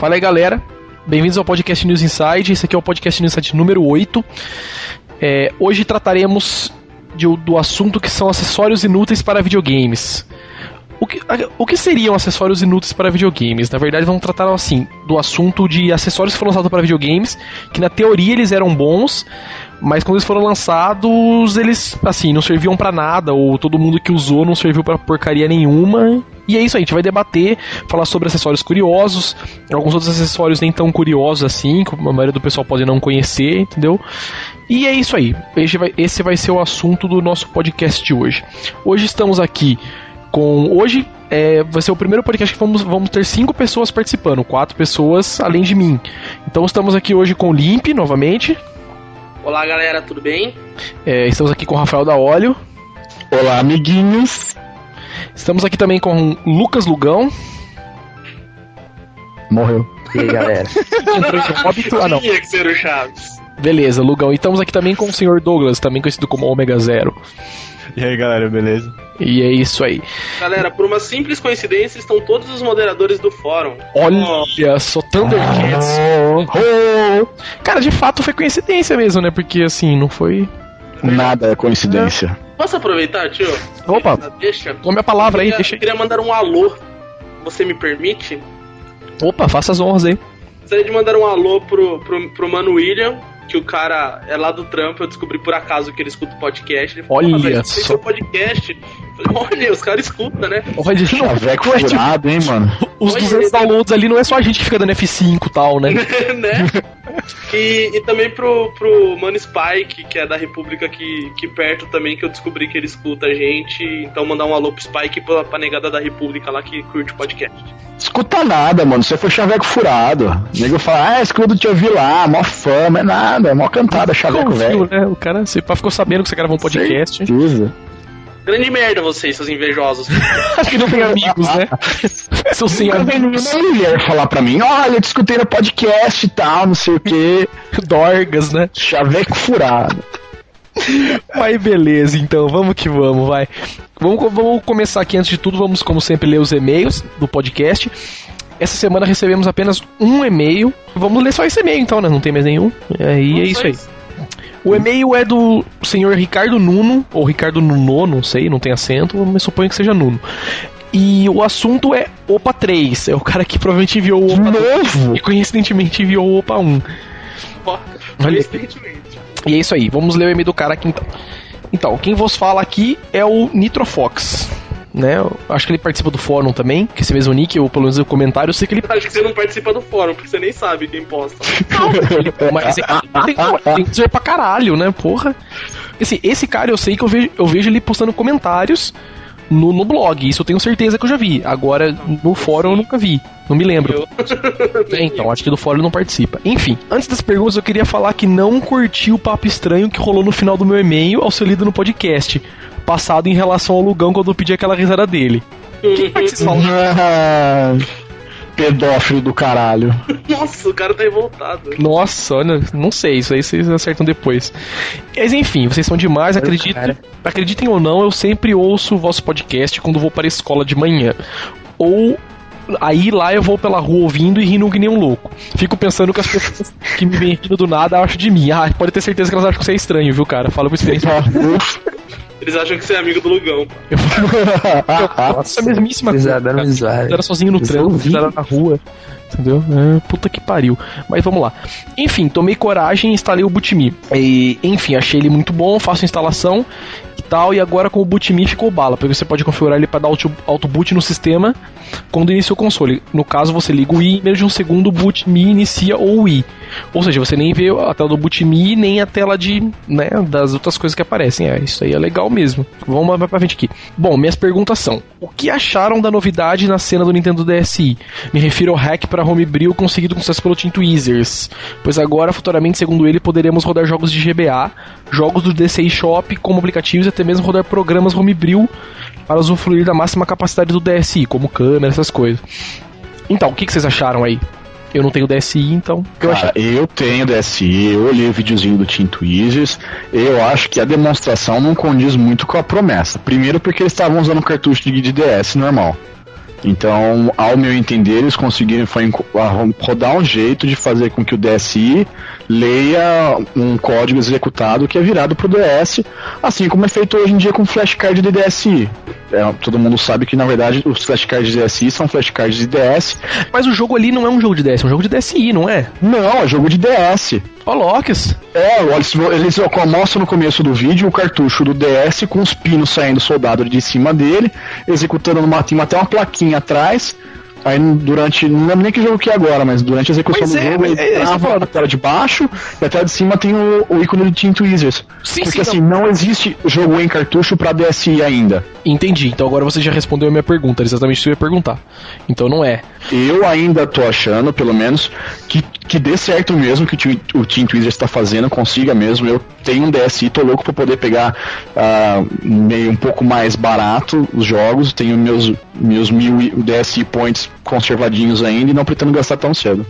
Fala aí, galera. Bem-vindos ao podcast News Inside. Esse aqui é o podcast News Inside número 8. É, hoje trataremos de, do assunto que são acessórios inúteis para videogames. O que, o que seriam acessórios inúteis para videogames? Na verdade, vamos tratar assim do assunto de acessórios que foram lançados para videogames, que na teoria eles eram bons, mas quando eles foram lançados, eles assim não serviam para nada, ou todo mundo que usou não serviu para porcaria nenhuma. E é isso aí, a gente vai debater, falar sobre acessórios curiosos, alguns outros acessórios nem tão curiosos assim, que a maioria do pessoal pode não conhecer, entendeu? E é isso aí. Esse vai, esse vai ser o assunto do nosso podcast de hoje. Hoje estamos aqui com. Hoje é, vai ser o primeiro podcast que vamos, vamos ter cinco pessoas participando, quatro pessoas além de mim. Então estamos aqui hoje com o Limp novamente. Olá galera, tudo bem? É, estamos aqui com o Rafael da Óleo. Olá, amiguinhos. Estamos aqui também com o Lucas Lugão. Morreu. E aí, galera? Entrou em óbito. Ah, não. Tinha que ser o Chaves. Beleza, Lugão. E estamos aqui também com o Sr. Douglas, também conhecido como Omega Zero. E aí, galera, beleza? E é isso aí. Galera, por uma simples coincidência, estão todos os moderadores do fórum. Olha só, Thundercats. Cara, de fato foi coincidência mesmo, né? Porque assim, não foi. Nada é coincidência. Posso aproveitar, tio? Opa. Deixa. Tome a palavra aí, queria, deixa aí. queria mandar um alô. Você me permite? Opa, faça as honras aí. Gostaria de mandar um alô pro, pro, pro Mano William, que o cara é lá do trampo. Eu descobri por acaso que ele escuta o podcast. Ele Olha "Ah, velho, só." Seu podcast. Eu falei, olha, os caras escutam, né? Olha, Chaveco é tipo, furado, hein, mano? os Olha 200 ele. downloads ali não é só a gente que fica dando F5 e tal, né? né? E, e também pro, pro Mano Spike, que é da República aqui, aqui perto também, que eu descobri que ele escuta a gente. Então mandar um alô pro Spike e pra, pra negada da República lá que curte o podcast. Escuta nada, mano. Você foi chaveco furado. O nego fala, ah, escudo te ouvi lá, mó fama, é nada, é mó cantada, chaveco velho. né? O cara você pá, ficou sabendo que você gravou um podcast. Certeza. Grande merda vocês, seus invejosos. Acho que não tem amigos, né? Vem amigos. nenhuma mulher falar pra mim, olha, eu te escutei no podcast e tal, não sei o que. Dorgas, né? Chaveco furado. Mas beleza, então, vamos que vamos, vai. Vamos, vamos começar aqui, antes de tudo, vamos, como sempre, ler os e-mails do podcast. Essa semana recebemos apenas um e-mail. Vamos ler só esse e-mail, então, né? Não tem mais nenhum. E aí é isso aí. O e-mail é do senhor Ricardo Nuno, ou Ricardo Nuno, não sei, não tem acento, mas suponho que seja Nuno. E o assunto é Opa 3. É o cara que provavelmente enviou o Opa 2 novo? e coincidentemente enviou o Opa 1. Ó, Olha. Coincidentemente. E é isso aí, vamos ler o e-mail do cara aqui então. Então, quem vos fala aqui é o Nitrofox. Né? Eu acho que ele participa do fórum também, que esse mesmo nick, ou pelo menos o comentário, eu sei que ele. Acho que você não participa do fórum, porque você nem sabe quem posta. Mas é que tem, tem que ser pra caralho, né? Porra. Assim, esse cara eu sei que eu vejo, eu vejo ele postando comentários no, no blog, isso eu tenho certeza que eu já vi. Agora, no fórum eu nunca vi. Não me lembro. Eu- É, então, acho que do fórum ele não participa. Enfim, antes das perguntas, eu queria falar que não curti o papo estranho que rolou no final do meu e-mail ao ser lido no podcast. Passado em relação ao Lugão quando eu pedi aquela risada dele. O que, que vocês falam? Ah, pedófilo do caralho. Nossa, o cara tá revoltado. Nossa, olha, não sei, isso aí vocês acertam depois. Mas enfim, vocês são demais, acreditem, cara. acreditem ou não, eu sempre ouço o vosso podcast quando vou para a escola de manhã. Ou aí lá eu vou pela rua ouvindo e rindo que nem um louco. Fico pensando que as pessoas que me veem rindo do nada acham de mim. Ah, pode ter certeza que elas acham que você é estranho, viu, cara? Fala por experiência. Eles acham que você é amigo do Lugão. pô. Nossa, a mesmíssima coisa. Visual. Era sozinho no Eu trânsito, era na rua. Entendeu? É, puta que pariu. Mas vamos lá. Enfim, tomei coragem e instalei o Bootme. E, enfim, achei ele muito bom, faço a instalação e tal. E agora com o Bootme ficou bala, porque você pode configurar ele para dar auto, auto boot no sistema quando inicia o console. No caso, você liga o i, em menos de um segundo o Bootme inicia o i. Ou seja, você nem vê a tela do Bootme nem a tela de, né, das outras coisas que aparecem. É, isso aí é legal mesmo. Vamos mais pra frente aqui. Bom, minhas perguntas são: o que acharam da novidade na cena do Nintendo DSi? Me refiro ao hack para homebrew conseguido com sucesso pelo Team Tweezers, pois agora, futuramente, segundo ele, poderemos rodar jogos de GBA, jogos do DCI Shop como aplicativos e até mesmo rodar programas homebrew para usufruir da máxima capacidade do DSi, como câmera, essas coisas. Então, o que, que vocês acharam aí? Eu não tenho DSi, então. Eu achei. Eu tenho DSi, eu olhei o videozinho do Team Tweezers, eu acho que a demonstração não condiz muito com a promessa. Primeiro porque eles estavam usando um cartucho de de DS normal. Então, ao meu entender, eles conseguiram foi, rodar um jeito de fazer com que o DSI leia um código executado que é virado para o DS, assim como é feito hoje em dia com flashcard de DSI. É, todo mundo sabe que na verdade os flashcards de DSI são flashcards de DS. Mas o jogo ali não é um jogo de DS, é um jogo de DSI, não é? Não, é jogo de DS. Ó, Locks. É, eles, eles mostram no começo do vídeo o cartucho do DS com os pinos saindo soldado de cima dele, executando numa, tem até uma plaquinha atrás Aí durante. Não lembro nem que jogo que é agora, mas durante a execução pois do é, jogo ele é, trava a tela de baixo e a tela de cima tem o, o ícone de Team Tweezers. Sim, Porque sim, assim, não. não existe jogo em cartucho pra DSI ainda. Entendi, então agora você já respondeu a minha pergunta, exatamente o que eu ia perguntar. Então não é. Eu ainda tô achando, pelo menos, que, que dê certo mesmo que o Team Tweezers está fazendo, consiga mesmo. Eu tenho um DSI, tô louco pra poder pegar uh, meio um pouco mais barato os jogos. Tenho meus, meus mil DSI points conservadinhos ainda e não pretendo gastar tão cedo.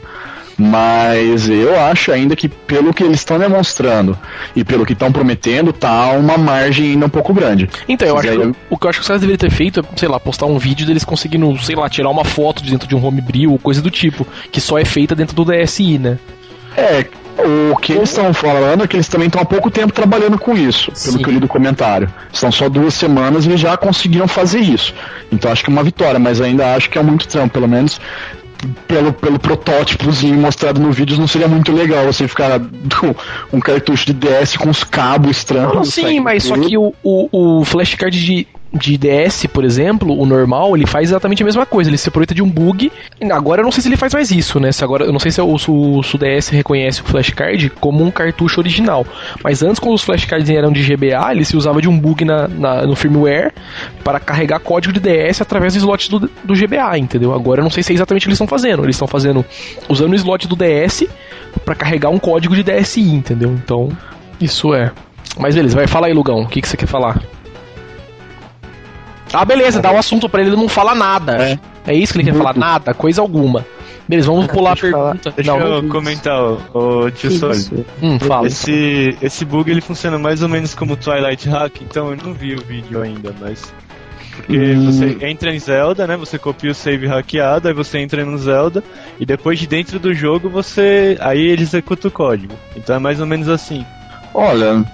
Mas eu acho ainda que pelo que eles estão demonstrando e pelo que estão prometendo, tá uma margem ainda um pouco grande. Então, eu acho que, o que eu acho que os caras deveriam ter feito é, sei lá, postar um vídeo deles conseguindo, sei lá, tirar uma foto de dentro de um homebrew ou coisa do tipo, que só é feita dentro do DSI, né? É, o que eles estão falando é que eles também estão há pouco tempo trabalhando com isso, pelo Sim. que eu li do comentário. Estão só duas semanas e eles já conseguiram fazer isso. Então acho que é uma vitória, mas ainda acho que é muito trampo, pelo menos pelo, pelo protótipozinho mostrado no vídeo, não seria muito legal você ficar com um cartucho de DS com os cabos estranhos. Não, sim, mas só que o, o, o flashcard de de DS, por exemplo, o normal, ele faz exatamente a mesma coisa. Ele se aproveita de um bug. Agora eu não sei se ele faz mais isso, né? Se agora, eu não sei se o, se o, se o DS reconhece o flashcard como um cartucho original. Mas antes, quando os flashcards eram de GBA, ele se usava de um bug na, na no firmware para carregar código de DS através do slot do, do GBA, entendeu? Agora eu não sei se é exatamente o que eles estão fazendo. Eles estão fazendo usando o slot do DS para carregar um código de DSI, entendeu? Então, isso é. Mas beleza, vai, fala aí, Lugão, o que, que você quer falar? Ah, beleza, dá o um assunto pra ele, ele não fala nada. É, é isso que ele quer falar, nada, coisa alguma. Beleza, vamos pular a pergunta. Deixa não, eu comentar, o tio Sólido. Hum, fala. Esse, esse bug ele funciona mais ou menos como Twilight Hack, então eu não vi o vídeo ainda, mas. Porque hum. você entra em Zelda, né? Você copia o save hackeado, aí você entra no Zelda, e depois de dentro do jogo você. Aí ele executa o código. Então é mais ou menos assim. Olha,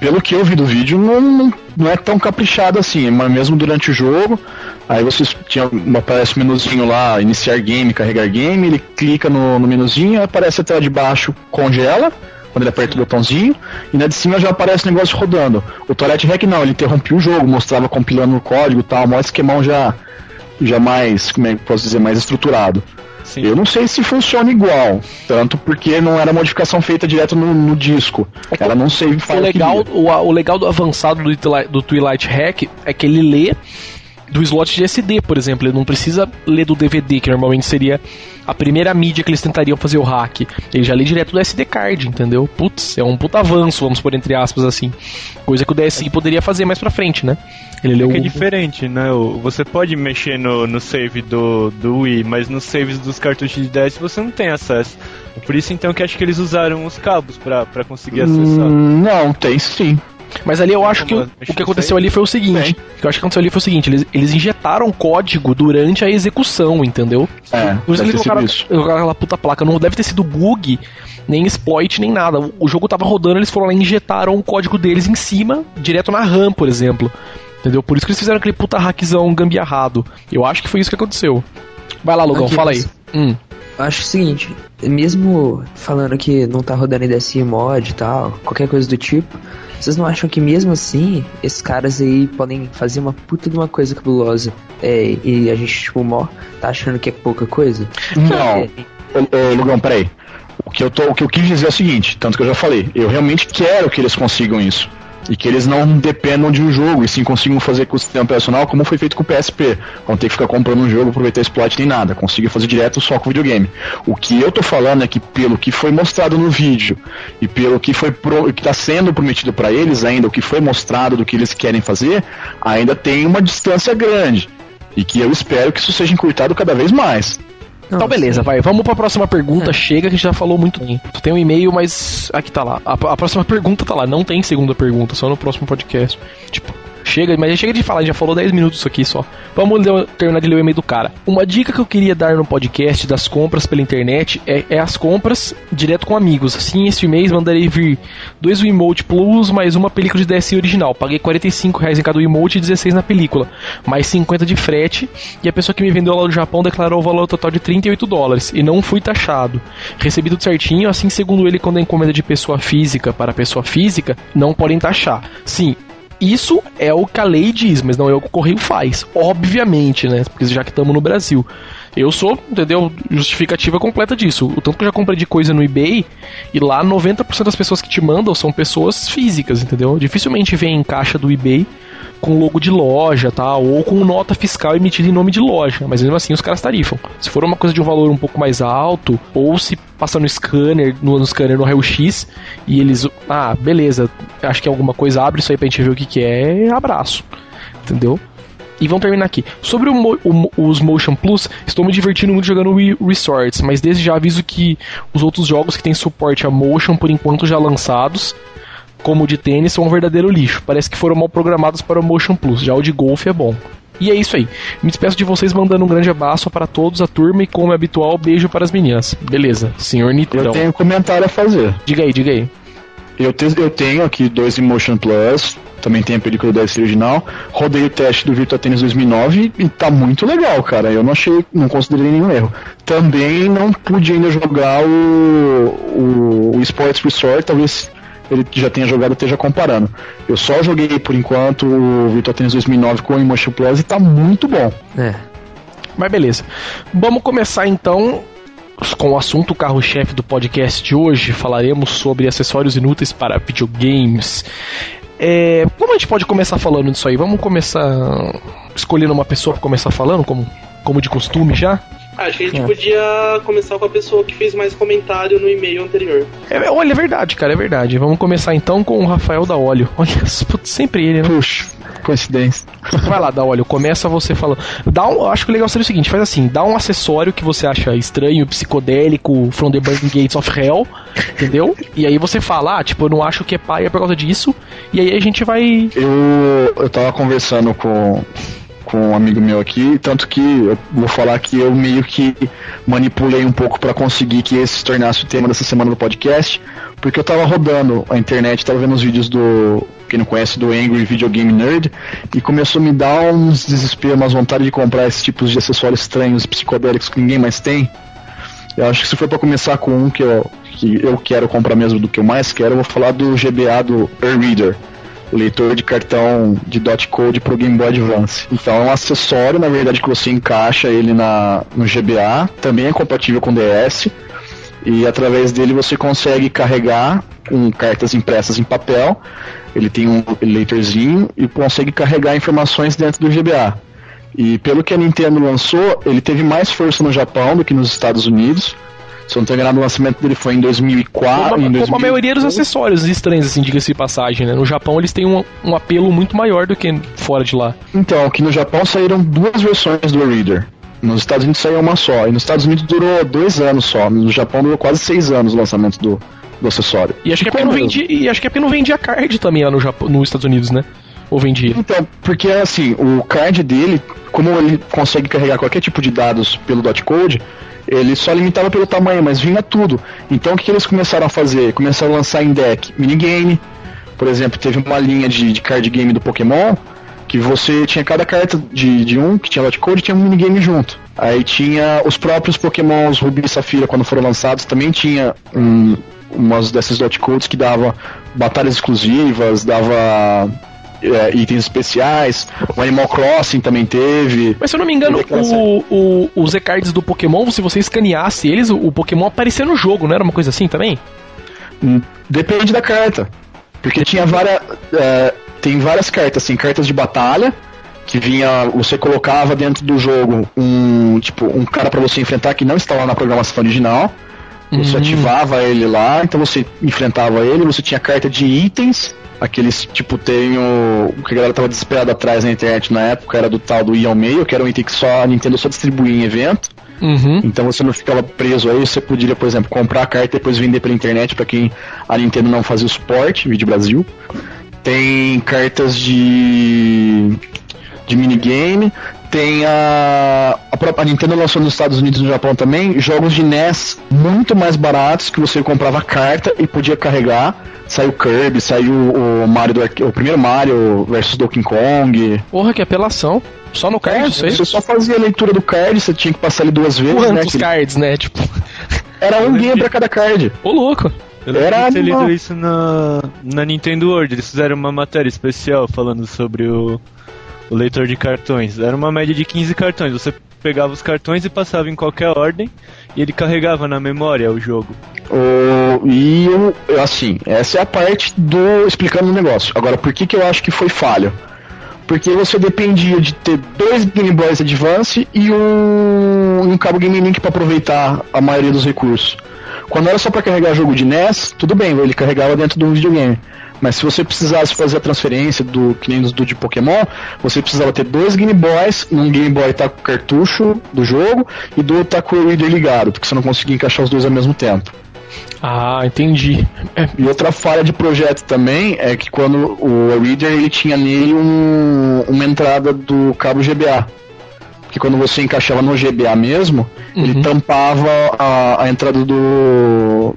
pelo que eu vi do vídeo, não, não, é tão caprichado assim, mas mesmo durante o jogo, aí você tinha, aparece o menuzinho lá, iniciar game, carregar game, ele clica no, no menuzinho, aparece a tela de baixo, congela, quando ele aperta o botãozinho, e na de cima já aparece o negócio rodando. O Toilet Hack não, ele interrompia o jogo, mostrava compilando o código e tal, maior esquemão já, já mais, como é que posso dizer, mais estruturado. Sim. Eu não sei se funciona igual, tanto porque não era modificação feita direto no, no disco. Ela não sei o legal, o, o, legal do avançado do, do Twilight Hack é que ele lê do slot de SD, por exemplo. Ele não precisa ler do DVD, que normalmente seria a primeira mídia que eles tentariam fazer o hack. Ele já lê direto do SD card, entendeu? Putz, é um puta avanço, vamos por entre aspas assim. Coisa que o DSi poderia fazer mais pra frente, né? Ele leu é que é diferente, né? Você pode mexer no, no save do, do Wii, mas nos saves dos cartuchos de DS você não tem acesso. Por isso então que acho que eles usaram os cabos para conseguir acessar. Hum, não, tem sim. Mas ali eu acho que o, o que aconteceu ali foi o seguinte: o que eu acho que aconteceu ali foi o seguinte, eles, eles injetaram código durante a execução, entendeu? É, Por isso eles colocaram, colocaram aquela puta placa. Não deve ter sido bug, nem exploit, nem nada. O jogo tava rodando, eles foram lá e injetaram o código deles em cima, direto na RAM, por exemplo. Entendeu? Por isso que eles fizeram aquele puta hackzão gambiarrado. Eu acho que foi isso que aconteceu. Vai lá, Lugão, Aqui, fala aí. Hum. Acho o seguinte, mesmo falando que não tá rodando DSI mod e tal, qualquer coisa do tipo, vocês não acham que mesmo assim, esses caras aí podem fazer uma puta de uma coisa cabulosa é, e a gente, tipo, mó, tá achando que é pouca coisa? Não. É, ô, Lugão, peraí. O que, eu tô, o que eu quis dizer é o seguinte, tanto que eu já falei, eu realmente quero que eles consigam isso. E que eles não dependam de um jogo, e sim consigam fazer com o sistema operacional como foi feito com o PSP. Vão ter que ficar comprando um jogo, aproveitar exploit nem nada. Consiga fazer direto só com o videogame. O que eu tô falando é que pelo que foi mostrado no vídeo e pelo que foi pro, que está sendo prometido para eles ainda, o que foi mostrado do que eles querem fazer, ainda tem uma distância grande. E que eu espero que isso seja encurtado cada vez mais. Não, então, beleza, sim. vai. Vamos pra próxima pergunta. É. Chega que a gente já falou muito. Tu tem um e-mail, mas aqui tá lá. A, a, próxima pergunta tá lá. Não tem segunda pergunta, só no próximo podcast. Tipo, chega, mas chega de falar, já falou 10 minutos isso aqui só. Vamos ler, terminar de ler o e-mail do cara. Uma dica que eu queria dar no podcast das compras pela internet é, é as compras direto com amigos. Assim, este mês mandarei vir dois Wiimote Plus mais uma película de DSi original. Paguei 45 reais em cada Wiimote e 16 na película, mais 50 de frete. E a pessoa que me vendeu lá do Japão declarou o valor total de 38 dólares e não fui taxado. Recebi tudo certinho, assim, segundo ele, quando a encomenda de pessoa física para pessoa física, não podem taxar. Sim, isso é o que a lei diz, mas não é o que o correio faz. Obviamente, né? Porque já que estamos no Brasil. Eu sou, entendeu? Justificativa completa disso. O tanto que eu já comprei de coisa no eBay e lá 90% das pessoas que te mandam são pessoas físicas, entendeu? Dificilmente vem em caixa do eBay com logo de loja, tá? Ou com nota fiscal emitida em nome de loja, mas mesmo assim os caras tarifam. Se for uma coisa de um valor um pouco mais alto, ou se passar no scanner, no, no scanner no raio-x, e eles, ah, beleza, acho que é alguma coisa, abre isso aí pra gente ver o que que é, abraço. Entendeu? E vamos terminar aqui. Sobre o, o, os Motion Plus, estou me divertindo muito jogando Wii Resorts, mas desde já aviso que os outros jogos que têm suporte a Motion, por enquanto já lançados, como o de tênis, são um verdadeiro lixo. Parece que foram mal programados para o Motion Plus. Já o de golfe é bom. E é isso aí. Me despeço de vocês mandando um grande abraço para todos, a turma, e como é habitual, beijo para as meninas. Beleza, senhor Nitrão. Eu tenho um comentário a fazer. Diga aí, diga aí. Eu, te, eu tenho aqui dois Emotion Plus, também tem a película da original. Rodei o teste do Virtua Tennis 2009 e tá muito legal, cara. Eu não achei, não considerei nenhum erro. Também não pude ainda jogar o, o, o Sports Resort, talvez ele já tenha jogado esteja comparando. Eu só joguei por enquanto o Virtua Tennis 2009 com o Emotion Plus e tá muito bom. É. Mas beleza. Vamos começar então com o assunto carro-chefe do podcast de hoje. Falaremos sobre acessórios inúteis para videogames. É, como a gente pode começar falando disso aí? Vamos começar escolhendo uma pessoa para começar falando, como, como de costume já? Acho que a gente é. podia começar com a pessoa que fez mais comentário no e-mail anterior. É, olha, é verdade, cara, é verdade. Vamos começar então com o Rafael da Olho. Olha, putz, sempre ele, né? Puxa, coincidência. Vai lá, da Olho, começa você falando. Dá um, acho que o legal seria o seguinte: faz assim, dá um acessório que você acha estranho, psicodélico, from the burning gates of hell, entendeu? E aí você fala, ah, tipo, eu não acho que é pai é por causa disso. E aí a gente vai. Eu, eu tava conversando com com um amigo meu aqui, tanto que eu vou falar que eu meio que manipulei um pouco para conseguir que esse se tornasse o tema dessa semana do podcast, porque eu tava rodando a internet, tava vendo os vídeos do, quem não conhece, do Angry Video Game Nerd, e começou a me dar uns desesperos, umas vontade de comprar esses tipos de acessórios estranhos, psicodélicos que ninguém mais tem. Eu acho que se for para começar com um que eu, que eu quero comprar mesmo do que eu mais quero, eu vou falar do GBA do Reader leitor de cartão de dot code para o Game Boy Advance. Então é um acessório, na verdade, que você encaixa ele na, no GBA, também é compatível com DS, e através dele você consegue carregar com cartas impressas em papel. Ele tem um leitorzinho e consegue carregar informações dentro do GBA. E pelo que a Nintendo lançou, ele teve mais força no Japão do que nos Estados Unidos. Se eu não tô enganado, o lançamento dele foi em 2004. Como, em 2000... como a maioria dos acessórios estranhos, assim, diga-se de passagem, né? No Japão eles têm um, um apelo muito maior do que fora de lá. Então, aqui no Japão saíram duas versões do Reader. Nos Estados Unidos saiu uma só. E nos Estados Unidos durou dois anos só. No Japão durou quase seis anos o lançamento do, do acessório. E acho, que é porque não vendia, e acho que é porque não vendia card também lá no Japão, nos Estados Unidos, né? Ou vendia? Então, porque assim, o card dele, como ele consegue carregar qualquer tipo de dados pelo dot code, ele só limitava pelo tamanho, mas vinha tudo. Então o que, eles começaram a fazer? Começaram a lançar em deck minigame. Por exemplo, teve uma linha de, de card game do Pokémon que você tinha cada carta de, de um que tinha lot code tinha um minigame junto. Aí tinha os próprios Pokémons Ruby e Safira quando foram lançados também tinha um, umas dessas dot codes que dava batalhas exclusivas, dava é, itens especiais. O Animal Crossing também teve. Mas se eu não me engano, o, o, os e-cards do Pokémon, se você escaneasse eles, o, o Pokémon aparecia no jogo, não era uma coisa assim também? Hum, depende da carta. Porque tinha várias. É, tem várias cartas, assim, cartas de batalha, que vinha. Você colocava dentro do jogo um. Tipo, um cara para você enfrentar que não estava na programação original. Você uhum. ativava ele lá, então você enfrentava ele, você tinha carta de itens Aqueles, tipo, tem o. O que a galera tava desesperada atrás na internet na época era do tal do Ian Mail, que era um item que só a Nintendo só distribuía em evento. Uhum. Então você não ficava preso aí, você poderia, por exemplo, comprar a carta e depois vender pela internet para quem a Nintendo não fazia o suporte, vídeo Brasil. tem cartas de de minigame, tem a, a própria a Nintendo lançou nos Estados Unidos e no Japão também jogos de NES muito mais baratos que você comprava carta e podia carregar. Saiu Kirby, saiu o Mario do, o primeiro Mario versus Donkey Kong. Porra, que apelação. Só no card, É, isso aí? você só fazia a leitura do card, você tinha que passar ele duas vezes, né? Quantos que cards, né? Tipo, Era um game pra cada card. ô louco. Eu lembro Era de ter lido isso na, na Nintendo World. Eles fizeram uma matéria especial falando sobre o, o leitor de cartões. Era uma média de 15 cartões. Você pegava os cartões e passava em qualquer ordem e ele carregava na memória o jogo. O- e eu, assim, essa é a parte do explicando o negócio. Agora, por que, que eu acho que foi falho? Porque você dependia de ter dois Game Boys Advance e um, um cabo Game Link para aproveitar a maioria dos recursos. Quando era só para carregar jogo de NES, tudo bem, ele carregava dentro de um videogame. Mas se você precisasse fazer a transferência do que nem do de Pokémon, você precisava ter dois Game Boys, um Game Boy tá com o cartucho do jogo e do outro tá com o reader ligado, porque você não conseguia encaixar os dois ao mesmo tempo. Ah, entendi. E outra falha de projeto também é que quando o Reader ele tinha nele um- uma entrada do cabo GBA. Porque quando você encaixava no GBA mesmo, Uhum. ele tampava a, a entrada do.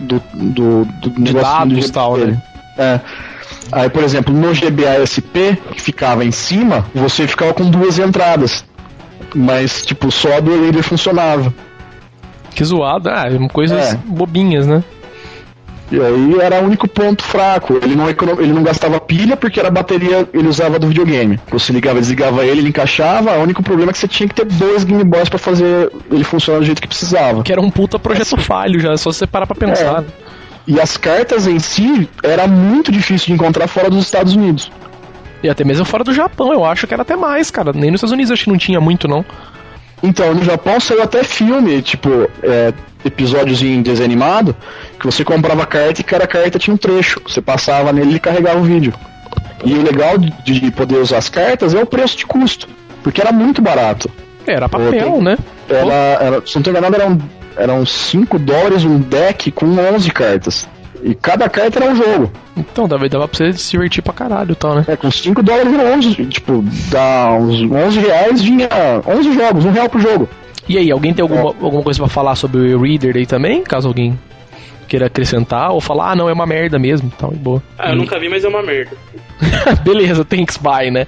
do. do, do negocinho dados do e tal, dele. né? É. Aí, por exemplo, no GBA SP, que ficava em cima, você ficava com duas entradas. Mas, tipo, só a do Reader funcionava. que zoado. Ah, coisas É. bobinhas, né? E aí era o único ponto fraco. Ele não, ele não gastava pilha porque era a bateria ele usava do videogame. Você ligava, desligava ele, ele encaixava. O único problema é que você tinha que ter dois Game Boys pra fazer ele funcionar do jeito que precisava. Que era um puta projeto falho já, é só você parar pra pensar. É. E as cartas em si era muito difícil de encontrar fora dos Estados Unidos. E até mesmo fora do Japão, eu acho que era até mais, cara. Nem nos Estados Unidos acho que não tinha muito, não. Então, no Japão saiu até filme, tipo, é, episódios em desenho animado, que você comprava carta e cada carta tinha um trecho. Você passava nele e carregava o vídeo. E o legal de de poder usar as cartas é o preço de custo, porque era muito barato. Era papel, né? Era, era, se não tô enganado, eram, eram 5 dólares um deck com 11 cartas. E cada carta era um jogo. Então, dava, dava pra você se divertir pra caralho e tal, né? É, com 5 dólares eram 11, tipo, dá uns 11 reais, vinha 11 jogos, um real por jogo. E aí, alguém tem alguma, alguma coisa pra falar sobre o Reader aí também? Caso alguém queira acrescentar ou falar, ah, não, é uma merda mesmo, tal, e boa. Ah, eu nunca vi, mas é uma merda. Beleza, thanks, bye, né?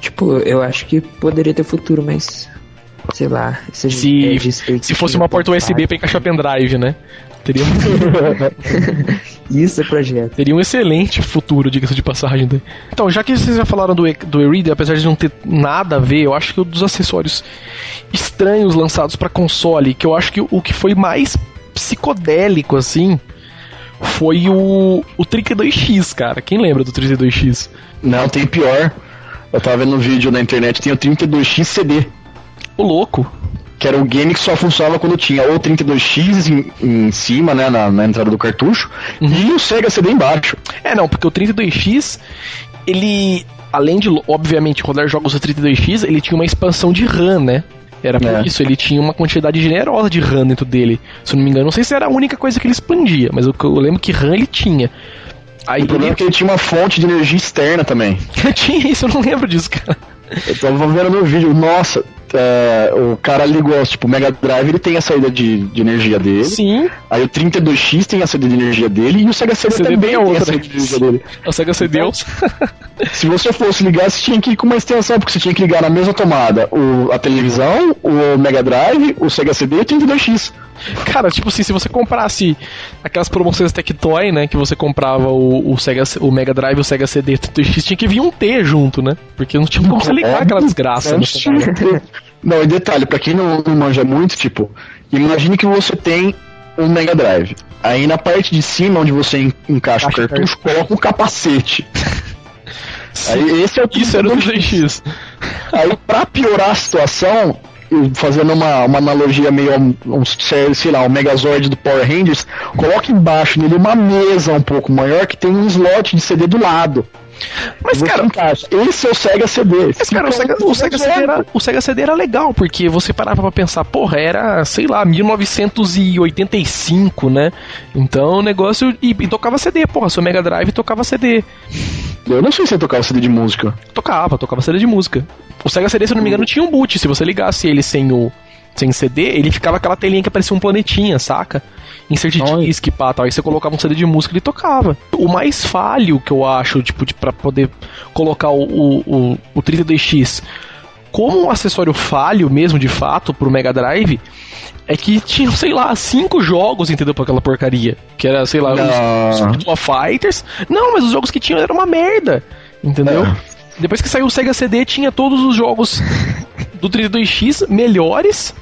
Tipo, eu acho que poderia ter futuro, mas. Sei lá. Se, Se- é, Se fosse uma porta USB pra encaixar pendrive, né? Teria um, Isso é projeto. teria um excelente futuro, diga-se de passagem. daí. Então, já que vocês já falaram do, e- do e-reader, apesar de não ter nada a ver, eu acho que um dos acessórios estranhos lançados pra console, que eu acho que o que foi mais psicodélico, assim, foi o, o 32X, cara. Quem lembra do 32X? Não, tem pior. Eu tava vendo um vídeo na internet, tem o 32X CD. O louco. Que era um game que só funcionava quando tinha ou 32X em, em cima, né, na, na entrada do cartucho, e o Sega CD embaixo. É, não, porque o 32X, ele, além de, obviamente, rodar jogos do 32X, ele tinha uma expansão de RAM, né? Era por É. isso, ele tinha uma quantidade generosa de RAM dentro dele. Se eu não me engano, não sei se era a única coisa que ele expandia, mas eu, eu lembro que RAM ele tinha. Aí o problema é ele... que ele tinha uma fonte de energia externa também. tinha isso, eu não lembro disso, cara. Eu tava vendo no vídeo, nossa, é, o cara ligou, tipo, o Mega Drive ele tem a saída de, de energia dele, Sim, aí o 32X tem a saída de energia dele, e o Sega CD, CD também tem a tem a outra. saída de energia dele. a Sega CD. Se você fosse ligar, você tinha que ir com uma extensão, porque você tinha que ligar na mesma tomada o, a televisão, o Mega Drive, o Sega CD e o 32X. Cara, tipo assim, se você comprasse aquelas promoções Tectoy, né, que você comprava o, o, Sega, o Mega Drive e o Sega CD 32X, tinha que vir um T junto, né? Porque não tinha como você ligar aquela desgraça. É, né? Não, e detalhe, pra quem não, não manja muito, tipo, imagine que você tem um Mega Drive. Aí na parte de cima, onde você en- encaixa o cartucho, coloca um capacete. Aí esse é o Isso era o 32X. 32X. Aí pra piorar a situação, fazendo uma, uma analogia meio um, sei lá, um Megazord do Power Rangers, coloca embaixo nele uma mesa um pouco maior que tem um slot de CD do lado. Mas, Você cara, encaixa. Esse é o Sega CD. Mas, cara, o Sega, o, Sega CD era, o Sega CD era legal, porque você parava pra pensar, porra, era, sei lá, 1985, né? Então o negócio. E, e tocava CD, porra, seu Mega Drive tocava CD. Eu não sei se tocava CD de música. Tocava, tocava CD de música. O Sega CD, se eu não me engano, tinha um boot. Se você ligasse ele sem o. Sem CD, ele ficava aquela telinha que parecia um planetinha, saca? Insert disc, pá, tal. Aí você colocava um CD de música e ele tocava. O mais falho que eu acho, tipo, de, pra poder colocar o, o, o, o 32X como um acessório falho mesmo, de fato, pro Mega Drive, é que tinham, sei lá, cinco jogos, entendeu, pra aquela porcaria. Que era, sei lá, os. Virtua Fighters. Não, mas os jogos que tinham eram uma merda, entendeu? É. Depois que saiu o Sega CD, tinha todos os jogos do 32X melhores,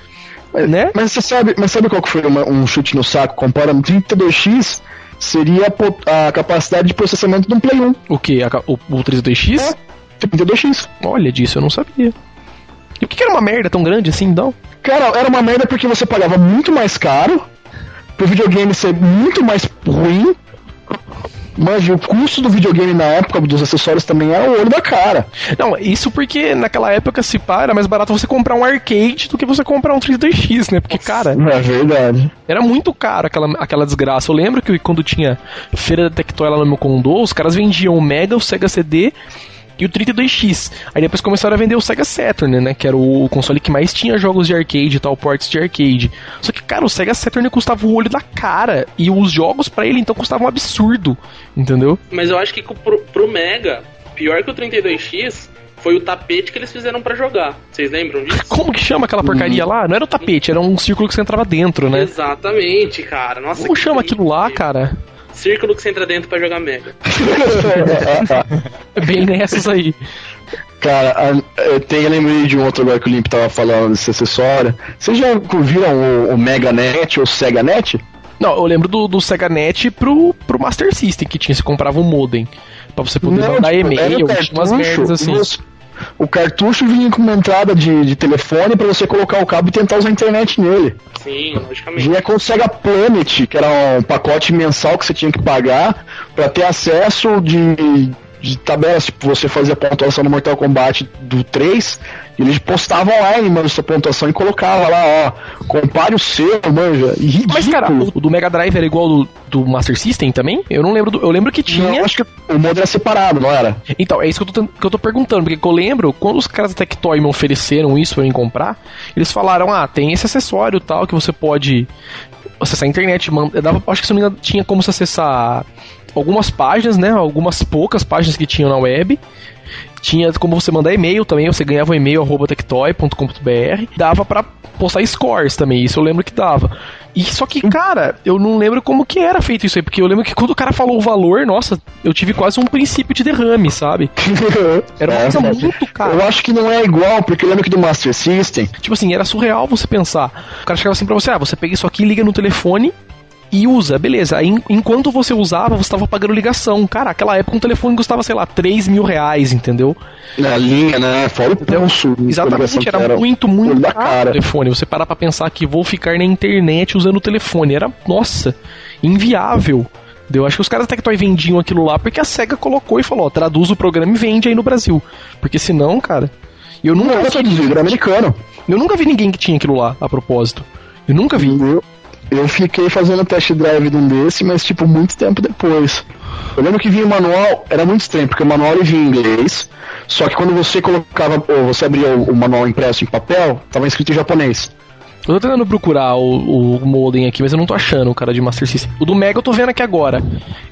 né? Mas você sabe, mas sabe qual que foi uma- um chute no saco? Compara 32X seria a, a capacidade de processamento de um Play 1. O que? O, o 32X? É. 32X. Olha disso, eu não sabia. E o que, que era uma merda tão grande assim, então? Cara, era uma merda porque você pagava muito mais caro, pro videogame ser muito mais ruim. Mas o custo do videogame na época dos acessórios também era o olho da cara. Não, isso porque naquela época, se pá, era mais barato você comprar um arcade do que você comprar um 32X, né? Porque, cara, É verdade. era muito caro aquela, aquela desgraça. Eu lembro que quando tinha feira da Tectoy lá no meu condô, os caras vendiam o Mega, o Sega CD e o 32X. Aí depois começaram a vender o Sega Saturn, né? Que era o console que mais tinha jogos de arcade e tal, ports de arcade. Só que, cara, o Sega Saturn custava o olho da cara. E os jogos pra ele, então, custavam um absurdo. Entendeu? Mas eu acho que pro, pro Mega, pior que o 32X, foi o tapete que eles fizeram pra jogar. Vocês lembram disso? Como que chama aquela porcaria lá? Não era o tapete, era um círculo que você entrava dentro, né? Exatamente, cara. Nossa, Como que chama aquilo lá, cara? Círculo que você entra dentro pra jogar Mega. É bem nessas aí. Cara, a- eu tenho, eu lembrei de um outro agora que o Limp tava falando desse acessório. Vocês já viram o, o Mega Net ou o Sega Net? Não, eu lembro do, do Sega Net pro, pro Master System que tinha, você comprava um modem. Pra você poder Não, mandar tipo, e-mail, umas merdas assim. você- O cartucho vinha com uma entrada de, de telefone pra você colocar o cabo e tentar usar a internet nele. Sim, logicamente. Vinha com o Sega Planet, que era um pacote mensal que você tinha que pagar pra ter acesso de, de tabelas. Tipo, você fazia pontuação no Mortal Kombat do 3, e eles postavam online, mano, sua pontuação e colocava lá, ó, compare o seu, manja. E ridículo. Mas, cara, o do Mega Drive era igual do, do Master System também? Eu não lembro. Do, eu lembro que Não, tinha. eu acho que o modo era separado, não era? Então, é isso que eu, tô, que eu tô perguntando, porque eu lembro, quando os caras da Tectoy me ofereceram isso pra mim comprar, eles falaram, ah, tem esse acessório tal, que você pode acessar a internet, manda, dava, acho que se não me engano, tinha como você acessar algumas páginas, né, algumas poucas páginas que tinham na web, tinha como você mandar e-mail também, você ganhava um e-mail arroba tectoy.com.br, dava pra postar scores também, isso eu lembro que dava. E só que, cara, eu não lembro como que era feito isso aí, porque eu lembro que quando o cara falou o valor, nossa, eu tive quase um princípio de derrame, sabe? Era uma É, coisa muito cara. Eu acho que não é igual, porque eu lembro que do Master System, Tipo assim, era surreal você pensar. O cara chegava assim pra você, ah, você pega isso aqui, liga no telefone e usa, beleza. Aí, en- enquanto você usava, você tava pagando ligação. Cara, aquela época um telefone custava, sei lá, 3 mil reais, entendeu? na linha, né? Fora o pulso. Exatamente, que era muito, muito caro o cara. telefone. Você parar pra pensar que vou ficar na internet usando o telefone. Era, nossa, inviável. Eu acho que os caras da Tectoy vendiam aquilo lá porque a SEGA colocou e falou, ó, traduz o programa e vende aí no Brasil. Porque senão, cara. Eu Não nunca, era traduzido, era americano. eu nunca vi ninguém que tinha aquilo lá, a propósito. Eu nunca vi. Eu, eu fiquei fazendo test drive de um desse, mas tipo, muito tempo depois. Eu lembro que vinha o manual, era muito estranho, porque o manual ele vinha em inglês, só que quando você colocava, ou você abria o, o manual impresso em papel, tava escrito em japonês. Eu tô tentando procurar o, o modem aqui, mas eu não tô achando o cara de Master System. O do Mega eu tô vendo aqui agora.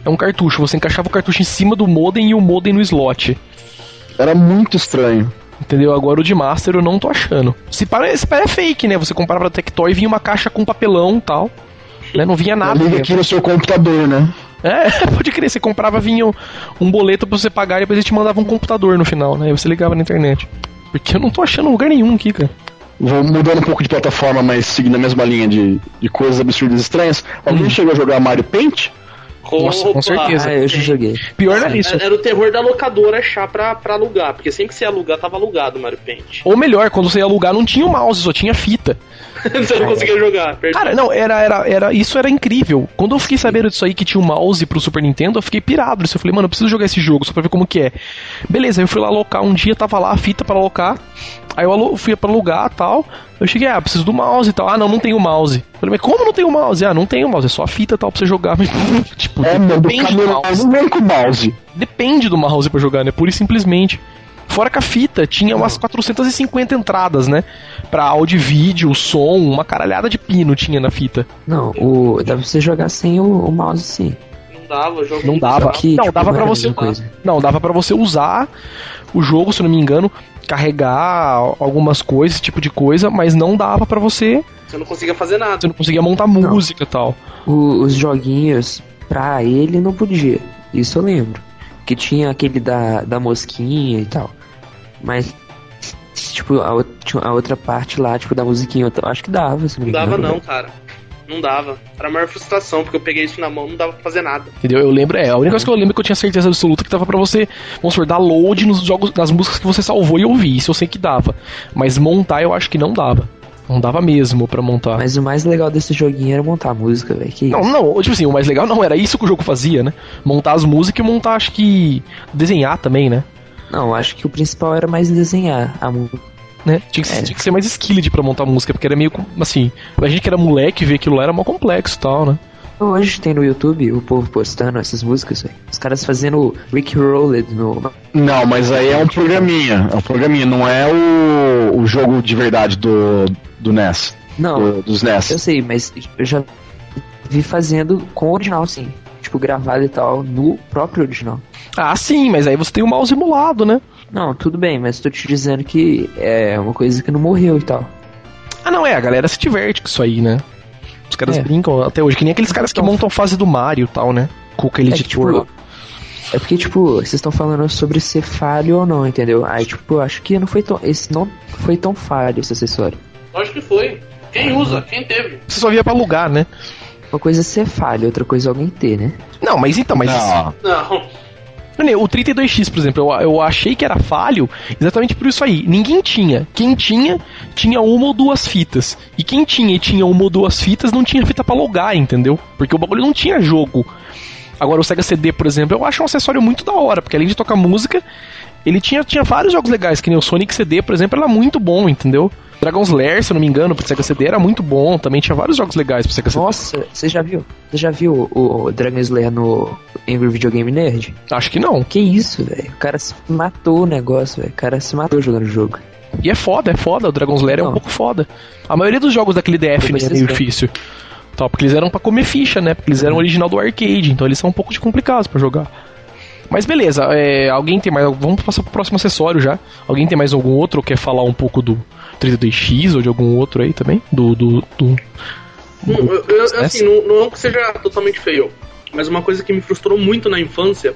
É um cartucho, você encaixava o cartucho em cima do modem e o modem no slot. Era muito estranho. Entendeu? Agora o de Master eu não tô achando. Se para, se para é fake, né? Você comprava da Tectoy e vinha uma caixa com papelão e tal. Né? Não vinha nada. Liga aqui no seu computador, né? É, pode crer, você comprava, vinha um, um boleto pra você pagar e depois ele te mandava um computador no final, né? Aí você ligava na internet. Porque eu não tô achando lugar nenhum aqui, cara. Vou mudando um pouco de plataforma, mas seguindo a mesma linha de, de coisas absurdas e estranhas. Alguém Hum. chegou a jogar Mario Paint? Nossa, com certeza. Ah, eu já joguei. Pior não é isso. Era, era o terror da locadora achar pra, pra alugar, porque sempre que você ia alugar, tava alugado o Mario Paint. Ou melhor, quando você ia alugar não tinha o mouse, só tinha fita. você não conseguia jogar. perdi. Cara, não, era, era, era, isso era incrível. Quando eu fiquei sabendo disso aí que tinha um mouse pro Super Nintendo, eu fiquei pirado. Eu falei, mano, eu preciso jogar esse jogo só pra ver como que é. Beleza, eu fui lá alocar um dia, tava lá a fita pra alocar. Aí eu fui pra alugar e tal. Eu cheguei, ah, preciso do mouse e tal. Ah, não, não tem o mouse. Eu falei, mas como não tem o mouse? Ah, não tem o mouse, é só a fita e tal pra você jogar. Mas, tipo, É, mano, do depende do mouse. vem com o mouse. Depende do mouse pra jogar, né? Pura e simplesmente. Fora que a fita tinha umas 450 entradas, né? Pra áudio vídeo, som, uma caralhada de pino tinha na fita. Não, o, dá pra você jogar sem o, o mouse sim. Não dava, o jogo Não dava. Que, não, tipo, dava não pra era a você. Não, dava pra você usar o jogo, se eu não me engano, carregar algumas coisas, esse tipo de coisa, mas não dava pra você. Você não conseguia fazer nada. Você não conseguia montar música e tal. O- os joguinhos pra ele não podia. Isso eu lembro. Que tinha aquele da, da mosquinha e tal. Mas, tipo, a, a outra parte lá, tipo, da musiquinha, eu acho que dava, se não Não me dava engano. não, cara. Não dava. Era a maior frustração, porque eu peguei isso na mão, não dava pra fazer nada. Entendeu? Eu lembro, é, a única coisa que eu lembro é que eu tinha certeza absoluta que dava pra você, vamos supor, dar load nos jogos, nas músicas que você salvou e ouvir. Isso eu sei que dava. Mas montar eu acho que não dava. Não dava mesmo pra montar. Mas o mais legal desse joguinho era montar a música, velho. Não, não, tipo assim, o mais legal não era isso que o jogo fazia, né? Montar as músicas e montar, acho que. desenhar também, né? Não, eu acho que o principal era mais desenhar a música. Né? Tinha, que, É. tinha que ser mais skilled pra montar música, porque era meio. assim, a gente que era moleque ver aquilo lá era mó complexo e tal, né? Hoje tem no YouTube o povo postando essas músicas. Os caras fazendo Rick Rolled no. Não, mas aí é um programinha. É um programinha, não é o, o jogo de verdade do, do NES. Não, do- dos NES. eu sei, mas eu já vi fazendo com o original, sim. Tipo, gravado e tal, no próprio original. Ah, sim, mas aí você tem o mouse emulado, né? Não, tudo bem, mas tô te dizendo que é uma coisa que não morreu e tal. Ah, não, é, a galera se diverte com isso aí, né? Os caras É. brincam até hoje, que nem aqueles caras que montam a fase do Mario e tal, né? Com aquele É que, editor lá. tipo, é porque, tipo, vocês estão falando sobre ser falho ou não, entendeu? Aí, tipo, eu acho que não foi tão. Esse não foi tão falho esse acessório. Lógico que foi. Quem usa? Quem teve? Você só via pra alugar, né? Uma coisa é ser falho, outra coisa é alguém ter, né? Não, mas então, mas. Não, Não. O 32X, por exemplo, eu, eu achei que era falho exatamente por isso aí. Ninguém tinha. Quem tinha, tinha uma ou duas fitas. E quem tinha e tinha uma ou duas fitas, não tinha fita pra logar, entendeu? Porque o bagulho não tinha jogo. Agora, o Sega CD, por exemplo, eu acho um acessório muito da hora, porque além de tocar música, ele tinha, tinha vários jogos legais, que nem o Sonic CD, por exemplo, era muito bom, entendeu? Dragon's Lair, se eu não me engano, pro Sega CD era muito bom, também tinha vários jogos legais pro Sega CD. Nossa, você já viu? Você já viu o, o Dragon Slayer no Angry Video Game Nerd? Acho que não. Que isso, velho? O cara se matou o negócio, velho. O cara se matou jogando o jogo. E é foda, é foda, o Dragon's Lair é um Não. pouco foda. A maioria dos jogos daquele DF né, é meio difícil. Tá, porque eles eram pra comer ficha, né? Porque eles eram original do arcade, então eles são um pouco de complicados pra jogar. Mas beleza, é, alguém tem mais. Vamos passar pro próximo acessório já. Alguém tem mais algum outro ou quer falar um pouco do 32X ou de algum outro aí também? Do. do, do- Não, eu, eu- assim, não, não que seja totalmente feio, mas uma coisa que me frustrou muito na infância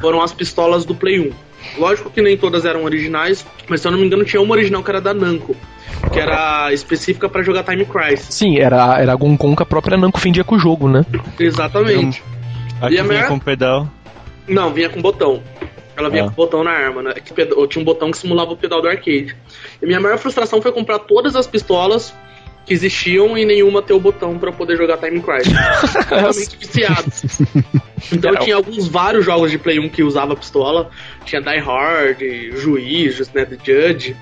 foram as pistolas do Play 1. Lógico que nem todas eram originais, mas se eu não me engano tinha uma original que era da Namco, que era específica pra jogar Time Crisis. Sim, era, era a Gon que a própria Namco vendia com o jogo, né? Exatamente. Aqui E a vinha minha- com pedal. Não, vinha com botão. Ela vinha Ah. com botão na arma, né? Que peda- tinha um botão que simulava o pedal do arcade. E minha maior frustração foi comprar todas as pistolas que existiam e nenhuma ter o botão pra eu poder jogar Time Crisis. Realmente viciado. Então eu tinha alguns vários jogos de Play 1 que usava pistola. Tinha Die Hard, Juiz, né, The Judge.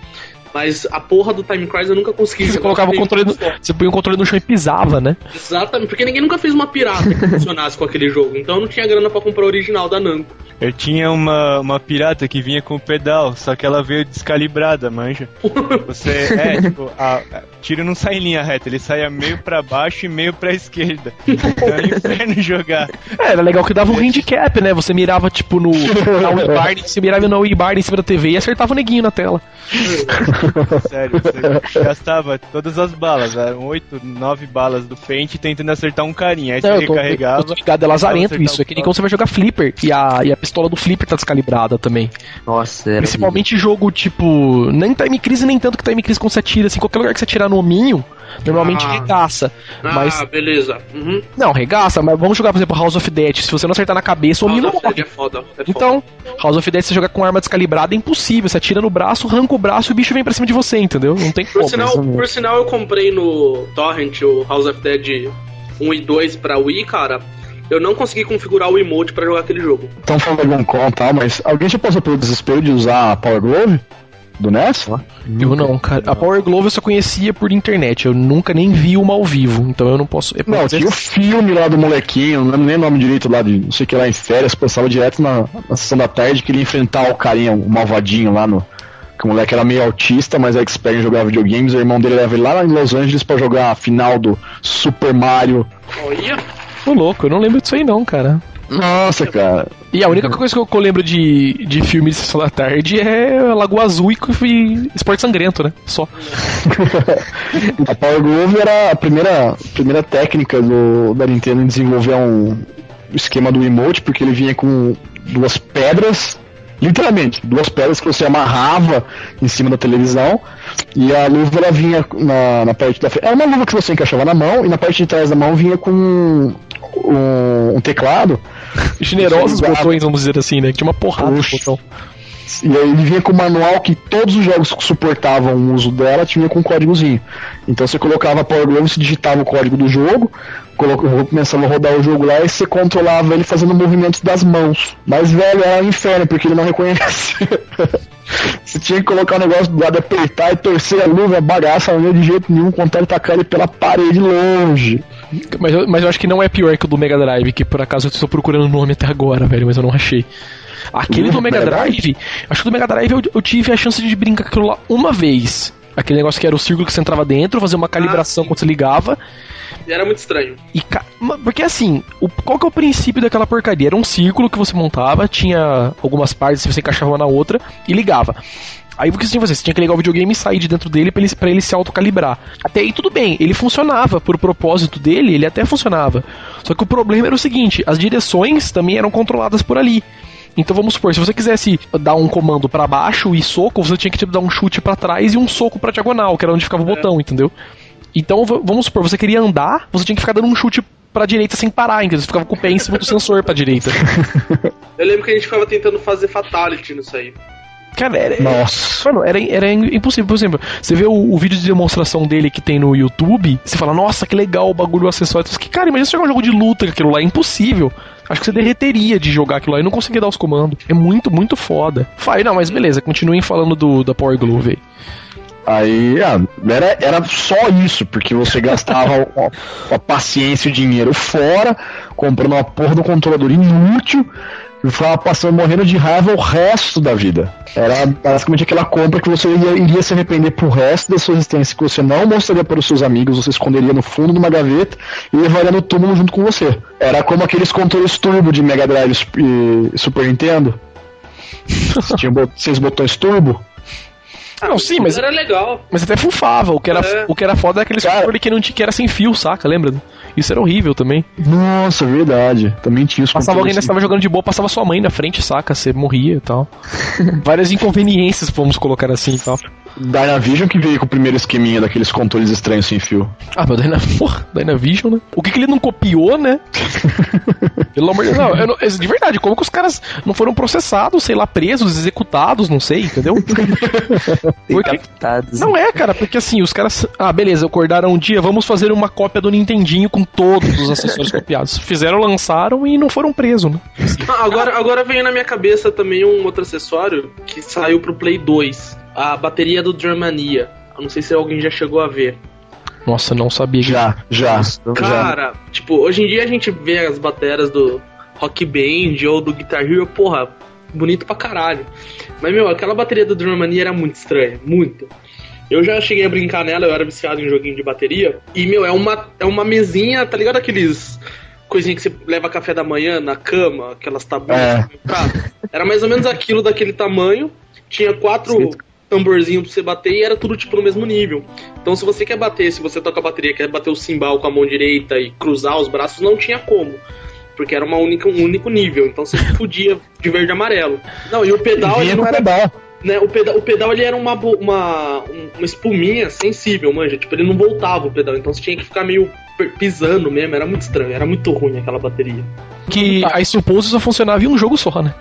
Mas a porra do Time Crisis eu nunca consegui Você colocava o Play 1 controle no. Você põe o controle no chão e pisava, né? Exatamente, porque ninguém nunca fez uma pirata que funcionasse com aquele jogo. Então eu não tinha grana pra comprar o original da Namco. Eu tinha uma, uma pirata que vinha com pedal, só que ela veio descalibrada, manja. Você, é, tipo, a- tiro não sai em linha reta, ele saia meio pra baixo e meio pra esquerda. Então é um inferno jogar. É, era legal que dava um handicap, né? Você mirava, tipo, no. Na Wii Bar, você mirava na Wii Bar em cima da TV e acertava o neguinho na tela. Sério, você gastava todas as balas, eram 8, 9 balas do pente tentando acertar um carinha. Aí você Não, eu tô, eu recarregava. tô ligado, é lazarento isso. É que nem quando você vai jogar Flipper e a, e a pistola do Flipper tá descalibrada também. Nossa, era. Principalmente jogo tipo. Nem Time Crisis, nem tanto que Time Crisis quando você atira, assim, qualquer lugar que você atirar no Normalmente Ah. regaça. Ah, Mas- beleza. Uhum. Não, regaça, mas vamos jogar, por exemplo, House of Dead. Se você não acertar na cabeça, o Dead morre. é foda. é foda. Então, House of Dead, você jogar com arma descalibrada é impossível. Você atira no braço, arranca o braço e o bicho vem pra cima de você, entendeu? Não tem Por como. sinal, por sinal, eu comprei no Torrent o House of Dead 1 e 2 pra Wii, cara. Eu não consegui configurar o emote pra jogar aquele jogo. Estão falando de e tal, mas alguém já passou pelo desespero de usar a Power Glove do NES? Eu não, cara. A Power Glove eu só conhecia por internet. Eu nunca nem vi uma ao vivo. Então eu não posso. é Não, tinha o filme lá do molequinho, não lembro nem o nome direito lá de não sei o que lá em férias, passava direto na, na sessão da tarde que ele ia enfrentar o carinha, o malvadinho lá no. Que o moleque era meio autista, mas é expert em jogar videogames. O irmão dele leva ele lá em Los Angeles pra jogar a final do Super Mario. Olha, Ô, louco, eu não lembro disso aí não, cara. Nossa, cara. E a única coisa que eu, lembro de, de filme de sessão da tarde é Lagoa Azul e, e Esporte Sangrento, né? Só. A Power Glove era a primeira, primeira técnica do, da Nintendo em desenvolver um esquema do emote, porque ele vinha com duas pedras, literalmente, duas pedras que você amarrava em cima da televisão, e a luva ela vinha na, na parte da frente. Era uma luva que você encaixava na mão, e na parte de trás da mão vinha com um, um teclado, Generosos botões, vamos dizer assim, né? Que tinha uma porrada de botão. E aí ele vinha com um manual que todos os jogos que suportavam o uso dela tinha com um códigozinho. Então você colocava a Power Glove, você digitava o código do jogo, começava a rodar o jogo lá e você controlava ele fazendo movimentos das mãos. Mas velho, era um inferno, porque ele não reconhecia. você tinha que colocar o negócio do lado, apertar e torcer a luva, bagaça, não ia de jeito nenhum, contar ele tacar ele pela parede longe. Mas eu, mas eu acho que não é pior que o do Mega Drive, que por acaso eu estou procurando o nome até agora, velho, mas eu não achei. Aquele Do Mega Drive, acho que do Mega Drive eu, eu tive a chance de brincar com aquilo lá uma vez. Aquele negócio que era o círculo que você entrava dentro, fazer uma calibração sim. quando você ligava. e era muito estranho. E ca- porque assim, o- qual que é o princípio daquela porcaria? Era um círculo que você montava, tinha algumas partes que você encaixava uma na outra e ligava. Aí o que você tinha que fazer? Você tinha que ligar o videogame e sair de dentro dele pra ele, pra ele se autocalibrar. Até aí tudo bem, ele funcionava, por propósito dele, ele até funcionava. Só que o problema era o seguinte, as direções também eram controladas por ali. Então vamos supor, se você quisesse dar um comando pra baixo e soco, você tinha que tipo, dar um chute pra trás e um soco pra diagonal, que era onde ficava o botão, entendeu? Então vamos supor, você queria andar, você tinha que ficar dando um chute pra direita sem parar, entendeu? Você ficava com o pé em cima do sensor pra direita. Eu lembro que a gente ficava tentando fazer Fatality nisso aí. Cara, era, Nossa. Mano, era, era impossível. Por exemplo, você vê o, o vídeo de demonstração dele que tem no YouTube, você fala, nossa, que legal o bagulho, o acessório. Que, cara, imagina você jogar um jogo de luta com aquilo lá, é impossível. Acho que você derreteria de jogar aquilo lá e não conseguir dar os comandos. É muito, muito foda. Fai, não, mas beleza, continuem falando do, da Power Glove aí. Aí, ah, era, era só isso, porque você gastava a, a paciência e o dinheiro fora, comprando uma porra do controlador inútil, e ficava passando, morrendo de raiva o resto da vida. Era basicamente aquela compra que você iria, iria se arrepender pro resto da sua existência, que você não mostraria para os seus amigos, você esconderia no fundo de uma gaveta e levaria no túmulo junto com você. Era como aqueles controles turbo de Mega Drive e Super Nintendo. Tinha seis botões turbo. Ah, não, sim, mas, Era legal. mas até fufava. O que era, É. o que era foda era aqueles Cara- controle que, não tinha, que era sem fio, saca? Lembra? Isso era horrível também. Nossa, verdade. Também tinha os Passava alguém, controles né, você tava jogando de boa, passava sua mãe na frente, saca? Você morria e tal. Várias inconveniências, vamos colocar assim e tal. Dynavision que veio com o primeiro esqueminha daqueles controles estranhos sem fio. Ah, mas Dyna, porra, Dynavision, né? O que, que ele não copiou, né? Pelo amor de Deus. Não, eu não- de verdade, como que os caras não foram processados, sei lá, presos, executados, não sei, entendeu? Decapitados. não é, cara, porque assim, os caras. Ah, beleza, acordaram um dia, vamos fazer uma cópia do Nintendinho com todos os acessórios copiados. Fizeram, lançaram e não foram presos, né? Ah, agora, agora veio na minha cabeça também um outro acessório que saiu pro Play 2. A bateria do Dramania. Eu não sei se alguém já chegou a ver. Nossa, não sabia. Já, já. Cara, tipo, hoje em dia a gente vê as baterias do Rock Band ou do Guitar Hero, porra, bonito pra caralho. Mas, meu, aquela bateria do Dramania era muito estranha, muito. Eu já cheguei a brincar nela, eu era viciado em joguinho de bateria. E, meu, é uma, é uma mesinha, tá ligado aqueles coisinha que você leva café da manhã na cama, aquelas tabuinhas. É. Era mais ou menos aquilo daquele tamanho. Tinha quatro tamborzinhos pra você bater e era tudo tipo no mesmo nível. Então se você quer bater, se você toca a bateria, quer bater o cimbal com a mão direita e cruzar os braços, não tinha como. Porque era uma única, um único nível. Então você podia de verde e amarelo. Não, e o pedal ele não era. pedal. né, o pedal, o pedal ele era uma, uma, um- uma espuminha sensível, manja. Tipo, ele não voltava o pedal, então você tinha que ficar meio pisando mesmo. Era muito estranho, era muito ruim aquela bateria. Que a Suppose só funcionava em um jogo só, né?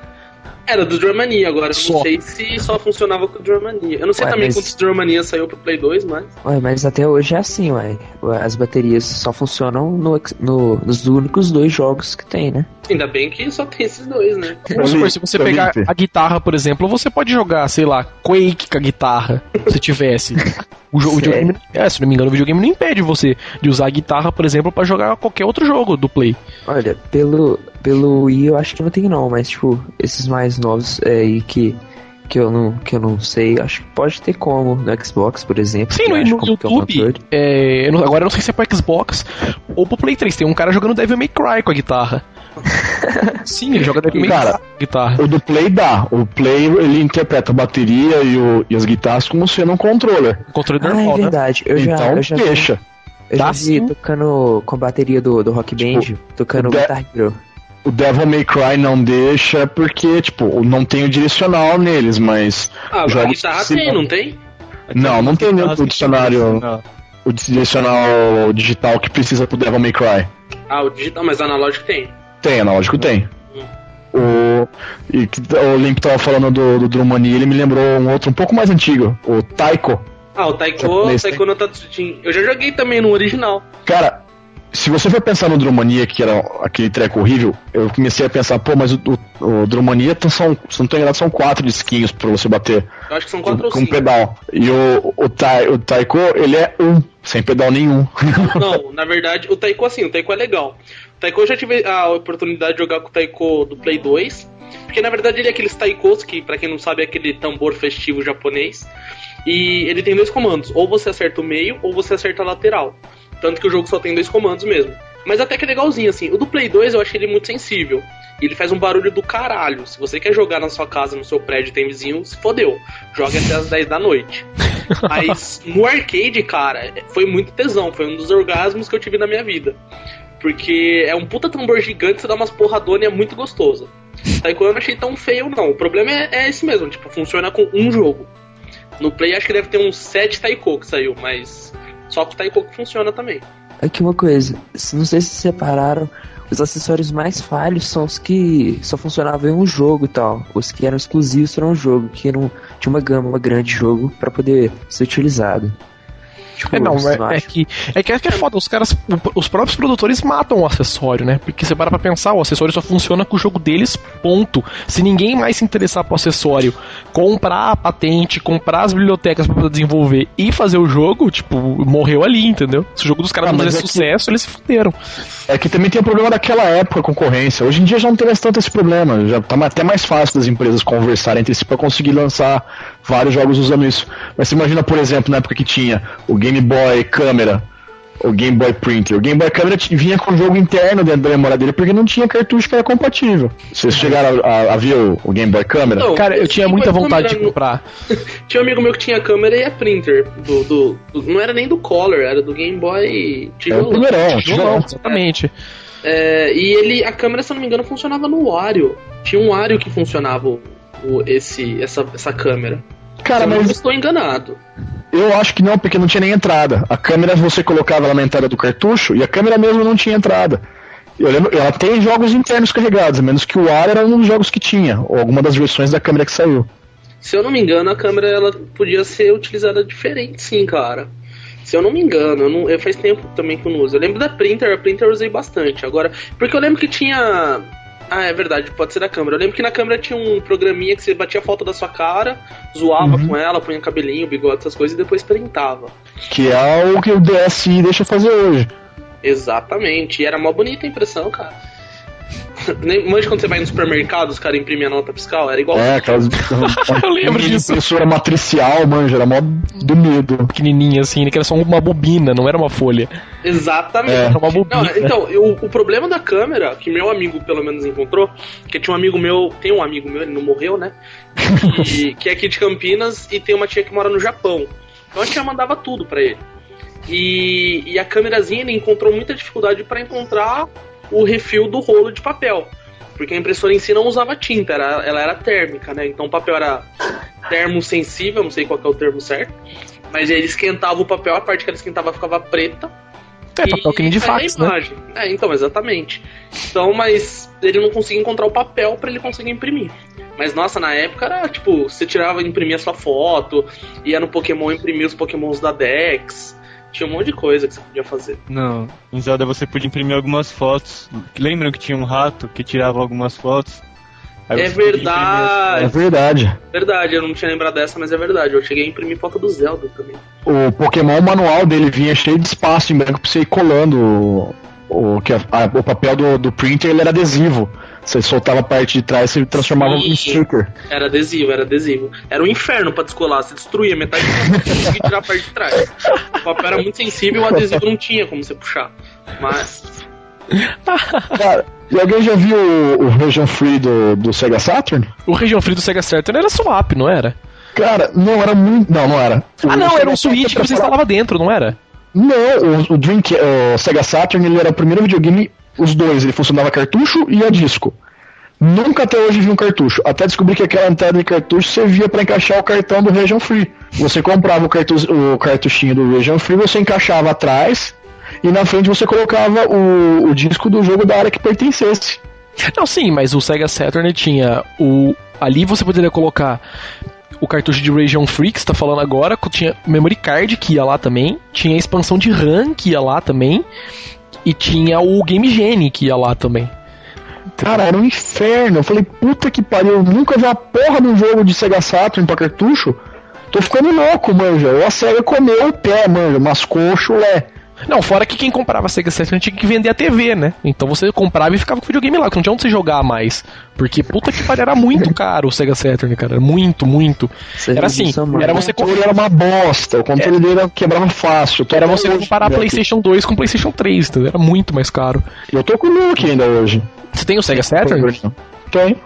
Era do Drumania, agora eu Só. não sei se só funcionava com o Drumania. Eu não sei Ué, também mas- quantos Drumania saiu pro Play 2, mas. Ué, mas até hoje é assim, ué. As baterias só funcionam no, no- nos únicos dois jogos que tem, né? Ainda bem que só tem esses dois, né? Vamos supor, se você pegar a guitarra, por exemplo, você pode jogar, sei lá, Quake com a guitarra, se tivesse. O, jo- o Sério? videogame, é, se não me engano, o videogame não impede você de usar a guitarra, por exemplo, pra jogar qualquer outro jogo do Play. Olha, pelo, pelo Wii eu acho que não tem não, mas tipo, esses mais novos é, aí que, que, eu não, que eu não sei, acho que pode ter como no Xbox, por exemplo. Sim, no, no é YouTube, é, eu não- agora eu não sei se é pro Xbox ou pro Play 3, tem um cara jogando Devil May Cry com a guitarra. Sim, ele joga May Cara, guitarra. O do Play dá. O Play ele interpreta a bateria e, o- e as guitarras como sendo um controller. O controle Ah, é normal, né? verdade. Eu já, então eu já vi- deixa. Eu já Dá vi tocando com a bateria do, do Rock Band, tocando o de- Guitar Hero. O Devil May Cry não deixa porque, tipo, não tem o direcional neles, mas. Ah, a guitarra se- tem, não tem? Não, não tem nenhum dicionário. O direcional digital que precisa pro Devil May Cry. Ah, o digital, mas analógico tem. Tem, analógico tem. O, e o Limp tava falando do, do Drumania, ele me lembrou um outro um pouco mais antigo, o Taiko. Ah, o Taiko, Japonês, Taiko no Tatsujin. Eu já joguei também no original. Cara, se você for pensar no Drumania, que era aquele treco horrível, eu comecei a pensar, pô, mas o, o, o Drumania são, se não tô enganado, são quatro disquinhos pra você bater Eu acho que são quatro ou com cinco. pedal. E o, o, tai, o Taiko, ele é um, sem pedal nenhum. Não, na verdade, o Taiko assim, o Taiko é legal. O Taiko eu já tive a oportunidade de jogar com o Taiko do Play 2. Porque na verdade ele é aqueles Taikos, que pra quem não sabe é aquele tambor festivo japonês. E ele tem dois comandos, ou você acerta o meio ou você acerta a lateral. Tanto que o jogo só tem dois comandos mesmo. Mas até que é legalzinho, assim. O do Play 2 eu achei ele muito sensível. E ele faz um barulho do caralho. Se você quer jogar na sua casa, no seu prédio, tem vizinho, se fodeu. Joga até as 10 da noite. Mas no arcade, cara, foi muito tesão. Foi um dos orgasmos que eu tive na minha vida. Porque é um puta tambor gigante, você dá umas porradonas e é muito gostoso. Taiko eu não achei tão feio, não. O problema é, é esse mesmo, tipo, funciona com um jogo. No Play acho que deve ter uns 7 Taiko que saiu, mas só com o Taiko que funciona também. Aqui uma coisa, não sei se separaram, os acessórios mais falhos são os que só funcionavam em um jogo e tal. Os que eram exclusivos para um jogo, que não tinha uma gama grande de jogo para poder ser utilizado. Tipo, É, não, é, é que, é que é que é foda, os caras, os próprios produtores matam o acessório, né? Porque você para pra pensar, o acessório só funciona com o jogo deles, ponto. Se ninguém mais se interessar pro acessório, comprar a patente, comprar as bibliotecas pra poder desenvolver e fazer o jogo, tipo, morreu ali, entendeu? Se o jogo dos caras Ah, não fizer é que- sucesso, eles se fuderam. É que também tem o problema daquela época, a concorrência. Hoje em dia já não tem mais tanto esse problema. Já tá até mais fácil das empresas conversarem entre si pra conseguir lançar vários jogos usando isso. Mas você imagina, por exemplo, na época que tinha o Game Boy Câmera, o Game Boy Printer. O Game Boy Câmera vinha com o jogo interno dentro da memória dele porque não tinha cartucho que era compatível. Vocês chegaram a, a- a ver o, o Game Boy Câmera? Não, Cara, eu tinha Game muita Boy vontade de Câmera comprar. Tinha um amigo meu que tinha câmera e a printer. Do, do, do- não era nem do Color, era do Game Boy É o tijolão. primeirão, Não, tijolão. exatamente. É, e ele, a câmera, se eu não me engano, funcionava no Wario. Tinha um Wario que funcionava o, esse, essa, essa câmera. Cara, eu mas estou enganado. eu acho que não, porque não tinha nem entrada. A câmera você colocava ela na entrada do cartucho e a câmera mesmo não tinha entrada. Eu lembro, ela tem jogos internos carregados, a menos que o ar era um dos jogos que tinha, ou alguma das versões da câmera que saiu. Se eu não me engano, a câmera ela podia ser utilizada diferente, sim, cara. Se eu não me engano, eu não, eu faz tempo também que eu não uso. Eu lembro da printer, a printer eu usei bastante. Agora, porque eu lembro que tinha. Ah, é verdade, pode ser da câmera. Eu lembro que na câmera tinha um programinha que você batia a foto da sua cara, zoava Uhum. com ela, punha cabelinho, bigode, essas coisas e depois printava. Que é o que o DSi deixa fazer hoje. Exatamente. E era mó bonita a impressão, cara. Manja quando você vai no supermercado, os caras imprimem a nota fiscal, era igual. É, aquelas. Eu lembro disso. Impressora matricial, manja, era mó do medo. Pequenininha assim, que era só uma bobina, não era uma folha. Exatamente. É. Era uma bobina. Não, então, eu- o problema da câmera, que meu amigo pelo menos encontrou, que tinha um amigo meu, tem um amigo meu, ele não morreu, né? Que, que é aqui de Campinas e tem uma tia que mora no Japão. Então a tia mandava tudo pra ele. E, e a câmerazinha ele encontrou muita dificuldade pra encontrar o refil do rolo de papel. Porque a impressora em si não usava tinta, era, ela era térmica, né? Então o papel era termosensível, não sei qual que é o termo certo. Mas ele esquentava o papel, a parte que ele esquentava ficava preta. É, papel que nem de fax, né? É, então, exatamente. Então, mas ele não conseguia encontrar o papel pra ele conseguir imprimir. Mas nossa, na época era tipo, você tirava, imprimia sua foto, ia no Pokémon imprimir os Pokémons da Dex. Tinha um monte de coisa que você podia fazer. Não, em Zelda você podia imprimir algumas fotos. Lembram que tinha um rato que tirava algumas fotos? Aí É as É verdade. verdade. Verdade, eu não tinha lembrado dessa, mas é verdade. Eu cheguei a imprimir foto do Zelda também. O Pokémon manual dele vinha cheio de espaço em branco pra você ir colando o, que a- a- o papel do, do printer ele era adesivo. Você soltava a parte de trás e transformava Sim. em sticker. Era adesivo, era adesivo. Era um inferno pra descolar, você destruía metade do papel, você conseguia tirar a parte de trás. O papel era muito sensível e o adesivo não tinha como você puxar. Mas. Cara, e alguém já viu o, o Region Free do, do Sega Saturn? O Region Free do Sega Saturn era swap, não era? Cara, não era muito. Não, não era. Ah, O não, Sega era um Switch que você instalava dentro, não era? Não, o, o, Dreamca- o Sega Saturn ele era o primeiro videogame, os dois, ele funcionava cartucho e a disco. Nunca até hoje vi um cartucho. Até descobri que aquela entrada de cartucho servia para encaixar o cartão do Region Free. Você comprava o, cartu o cartuchinho do Region Free, você encaixava atrás e na frente você colocava o, o disco do jogo da área que pertencesse. Não, sim, mas o Sega Saturn tinha o. Ali você poderia colocar o cartucho de Region Free que você tá falando agora, que tinha memory card que ia lá também, tinha a expansão de RAM que ia lá também, e tinha o Game Genie que ia lá também. Cara, era um inferno. Eu falei, puta que pariu, eu nunca vi uma porra de um jogo de Sega Saturn pra cartucho. Tô ficando louco, manja. Ou a SEGA comeu o pé, manja, mascou o chulé. Não, fora que quem comprava Sega Saturn tinha que vender a TV, né? Então você comprava e ficava com o videogame lá, que não tinha onde você jogar mais. Porque puta que pariu, era muito caro o Sega Saturn, cara. Era muito, muito. Você Era assim, mano? era O você controle era uma bosta, o controle dele quebrava fácil. Era você comparar com o PlayStation 2 com PlayStation 3, entendeu? Era muito mais caro. Eu tô com o meu aqui ainda hoje. Você tem o Sega Saturn? Tem?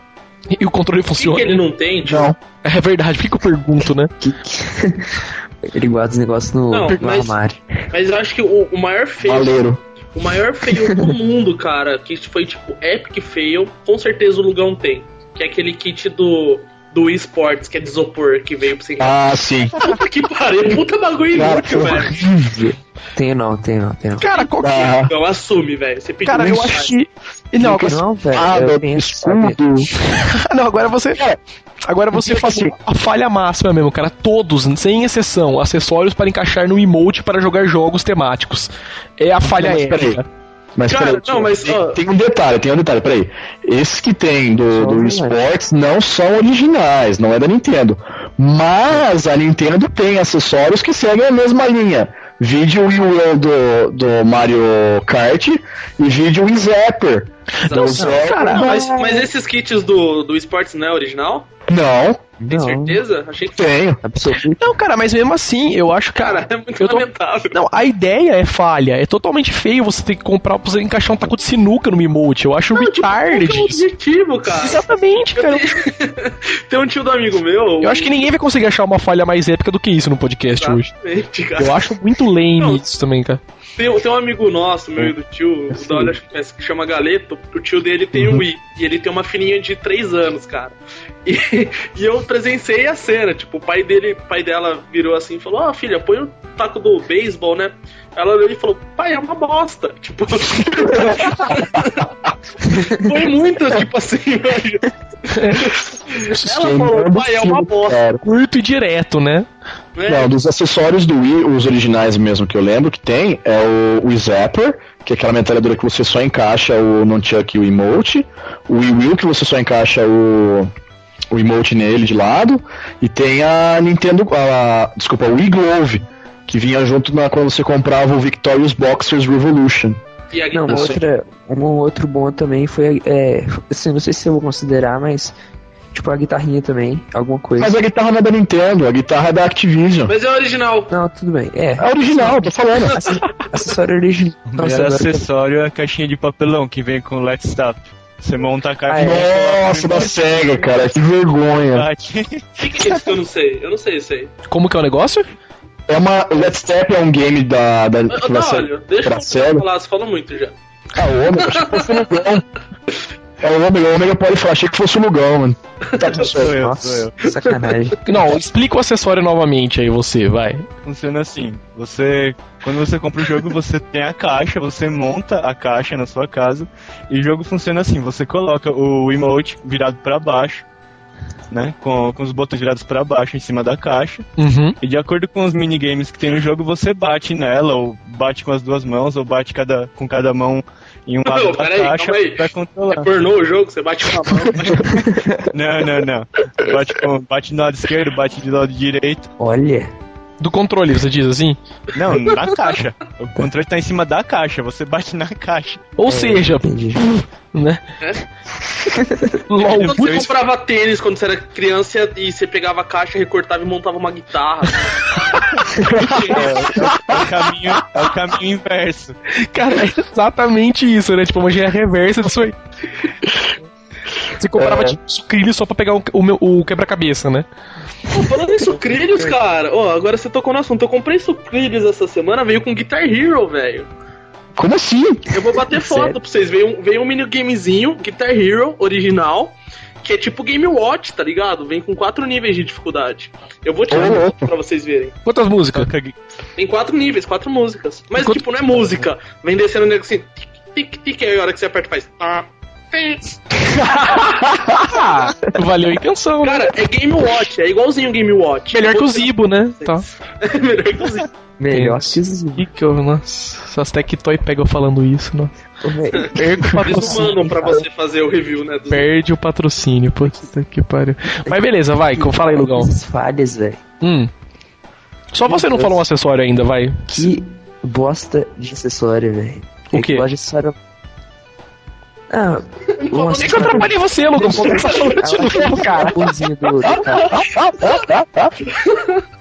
E o controle Por que, funciona? ele não tem? Não. É verdade, por que, que eu pergunto, né? Ele guarda os negócios no, Não, no mas- armário. Mas eu acho que o, o maior fail. Valeiro. O maior fail do mundo, cara, que foi tipo epic fail, com certeza o Lugão tem. Que é aquele kit do. Do eSports, que é de isopor, que veio pra você Ah, sim. Puta que pariu, puta bagulho Cara, inútil, velho. horrível. Tenho não, tenho não, tenho não. Cara, qual que Ah, Então assume, velho. Você pediu Cara, eu acho que. Não, agora, Não, velho, ah, eu escudo. não, agora você. Agora você Tipo falou a falha máxima mesmo, cara. Todos, sem exceção, acessórios para encaixar no emote para jogar jogos temáticos. É a falha Mas peraí. Mas Cara, peraí, não, mas, tem, ó. tem um detalhe, tem um detalhe, peraí. Esses que tem do, do não esportes não são originais, não é da Nintendo. Mas a Nintendo tem acessórios que seguem a mesma linha. Vídeo Wii Wheel do, do Mario Kart e vídeo Wii Zapper. Não, Zelda. cara, Mas, mas esses kits do, do esportes não é original? Não, Tem Não, certeza? Achei que tenho. absoluto. Não, cara, mas mesmo assim, eu acho, cara. Cara, é muito eu tô- lamentável. Não, a ideia é falha. É totalmente feio você ter que comprar pra você encaixar um taco de sinuca no emote. Eu acho Não, tipo, retarded que é isso. objetivo, cara? Exatamente, cara. Tem um tio do amigo meu. Eu acho que ninguém vai conseguir achar uma falha mais épica do que isso no podcast hoje. Exatamente, cara. Eu acho muito lame Não. isso também, cara. Tem, tem um amigo nosso, meu e do tio, o da Olha, acho que chama Galeto. O tio dele tem um Wii. E ele tem uma filhinha de 3 anos, cara. E, e eu presenciei a cena. Tipo, o pai dele, o pai dela virou assim e falou: Ó, filha, põe o taco do beisebol, né? Ela olhou e falou: Pai, é uma bosta. Tipo. Foi muito, tipo assim, velho. Ela falou: Pai, é uma bosta. Cara. Curto e direto, né? né? Não, dos acessórios do Wii, os originais mesmo que eu lembro que tem, é o Wii Zapper, que é aquela metralhadora que você só encaixa o Nunchuck e o emote, o Wii Wheel que você só encaixa o, o emote nele de lado, e tem a Nintendo, a, desculpa, o Wii Glove, que vinha junto na, quando você comprava o Victorious Boxers Revolution. E a Não, outra, um outro bom também foi, é, assim, não sei se eu vou considerar, mas, tipo, a guitarrinha também, alguma coisa. Mas a guitarra não é da Nintendo, a guitarra é da Activision. Mas é original. Não, tudo bem, é. É original, tô falando. Acess- Acessório original. O Nossa, acessório é a caixinha de papelão que vem com o Let's Stop. Você monta a caixa Ah, é? Nossa, da SEGA, cara, que vergonha. O que, que é isso que eu não sei? Eu não sei isso aí. Como que é o negócio? É uma. Let's Step é um game da. da que vai ser olha, deixa pra eu falar, você falou muito já. Ah, ô, meu, acho que fosse legal. É o Ômega, o Ômega pode falar, achei que fosse o Lugão, mano. Tá tudo Sou certo. eu, Nossa, sou eu. sacanagem. Não, explica o acessório novamente aí, você, vai. Funciona assim, você quando você compra o jogo, você tem a caixa, você monta a caixa na sua casa e o jogo funciona assim, você coloca o emote virado pra baixo, né, com, com os botões virados pra baixo em cima da caixa Uhum. e de acordo com os minigames que tem no jogo, você bate nela ou bate com as duas mãos ou bate cada, com cada mão em um lado Não, da peraí, caixa calma aí. pra É controlar. pornô o jogo, você bate com a mão. Não, não, não. Bate, com, bate do lado esquerdo, bate do lado direito. Olha, Do controle, você diz assim? Não, na caixa. O controle tá em cima da caixa, você bate na caixa. Ou seja, entendi. né? É? LOL, Quando você comprava tênis quando você era criança e você pegava a caixa, recortava e montava uma guitarra. É, é o caminho, é o caminho inverso. Cara, é exatamente isso, né? Tipo, uma engenharia reversa disso aí. Você comprava É. tipo sucrilhos só pra pegar o, o meu- o quebra-cabeça, né? Pô, falando em sucrilhos, cara, ó, agora você tocou no assunto. Eu comprei sucrilhos essa semana, veio com Guitar Hero, velho. Como assim? Eu vou bater foto Sério? pra vocês. Veio um, veio um minigamezinho, Guitar Hero, original, que é tipo Game Watch, tá ligado? Vem com quatro níveis de dificuldade. Eu vou tirar louco. foto pra vocês verem. Quantas músicas? Tem quatro níveis, quatro músicas. Mas, Enquanto- tipo, não é música. Vem descendo o negócio assim, tic, tic, tic, aí a hora que você aperta faz... Ah, valeu a intenção, né? Cara, é Game Watch, é igualzinho o Game Watch. Melhor que o Zibo, né? Tá. Melhor que o Zibo. Melhor que os E que eu, nossa, essas Tectoy pegam falando isso, nossa. Perde o patrocínio. pra você fazer o review, né? dos- Perde o patrocínio, puta que pariu. Mas beleza, vai, fala aí, Lugão. Falhas, velho. Hum. Só você não falou um acessório ainda, vai. Que bosta de acessório, velho. O quê? que bosta de acessório. Ah, um falou nem que eu atrapalhei você, Lugão. Por que você tá falando de novo, cara?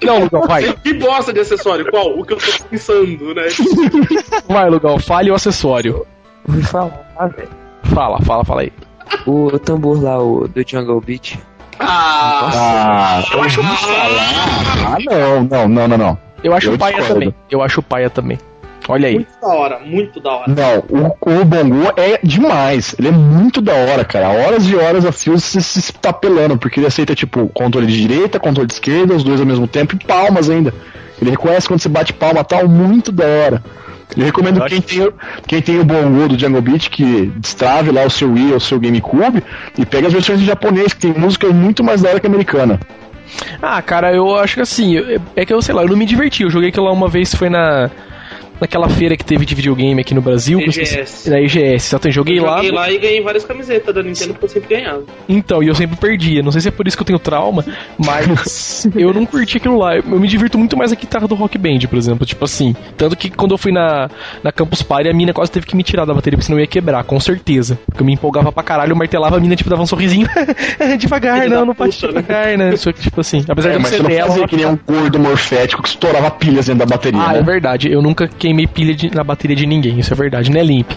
Não, Lugão, vai. Que bosta de acessório? Qual? O que eu tô pensando, né? Vai, Lugão, fale o acessório. Vou falar, velho. Fala, fala, fala aí. O tambor lá, o do Jungle Beat. Ah, Ah, eu ouvi falar. Ah, não, não, não, não, não. Eu acho Eu o paia discordo. também. Eu acho o paia também. Olha aí. muito da hora, muito da hora. Não, o, o Bongo é demais. Ele é muito da hora, cara. Horas e horas a fio se, se, se tá pelando, porque ele aceita, tipo, controle de direita, controle de esquerda, os dois ao mesmo tempo e palmas ainda. Ele reconhece quando você bate palma tal, muito da hora. Eu recomendo quem tem, o- quem tem o Bongo do Jungle Beat que destrave lá o seu Wii ou o seu GameCube e pega as versões em japonês, que tem música muito mais da hora que a americana. Ah, cara, eu acho que assim, é que eu sei lá, eu não me diverti. Eu joguei aquilo lá uma vez, foi na. Naquela feira que teve de videogame aqui no Brasil. que eu esqueci- EGS. Na IGS, exato. Eu joguei, Eu lá. joguei lá e ganhei várias camisetas da Nintendo porque eu sempre ganhava. Então, e eu sempre perdia. Não sei se é por isso que eu tenho trauma, mas eu não curti aquilo lá. Eu me divirto muito mais a guitarra do Rock Band, por exemplo. Tipo assim. Tanto que quando eu fui na, na Campus Party, a mina quase teve que me tirar da bateria, porque senão eu ia quebrar, com certeza. Porque eu me empolgava pra caralho, eu martelava, a mina, tipo, dava um sorrisinho. devagar, não, da não pode puta, né? devagar, né? Só que, tipo assim, apesar É, de eu ser você não dela. fazia ela- que nem um gordo morfético que estourava pilhas dentro da bateria, Ah, né? é verdade. Eu nunca queimei pilha de- na bateria de ninguém. Isso é verdade, né, Limp?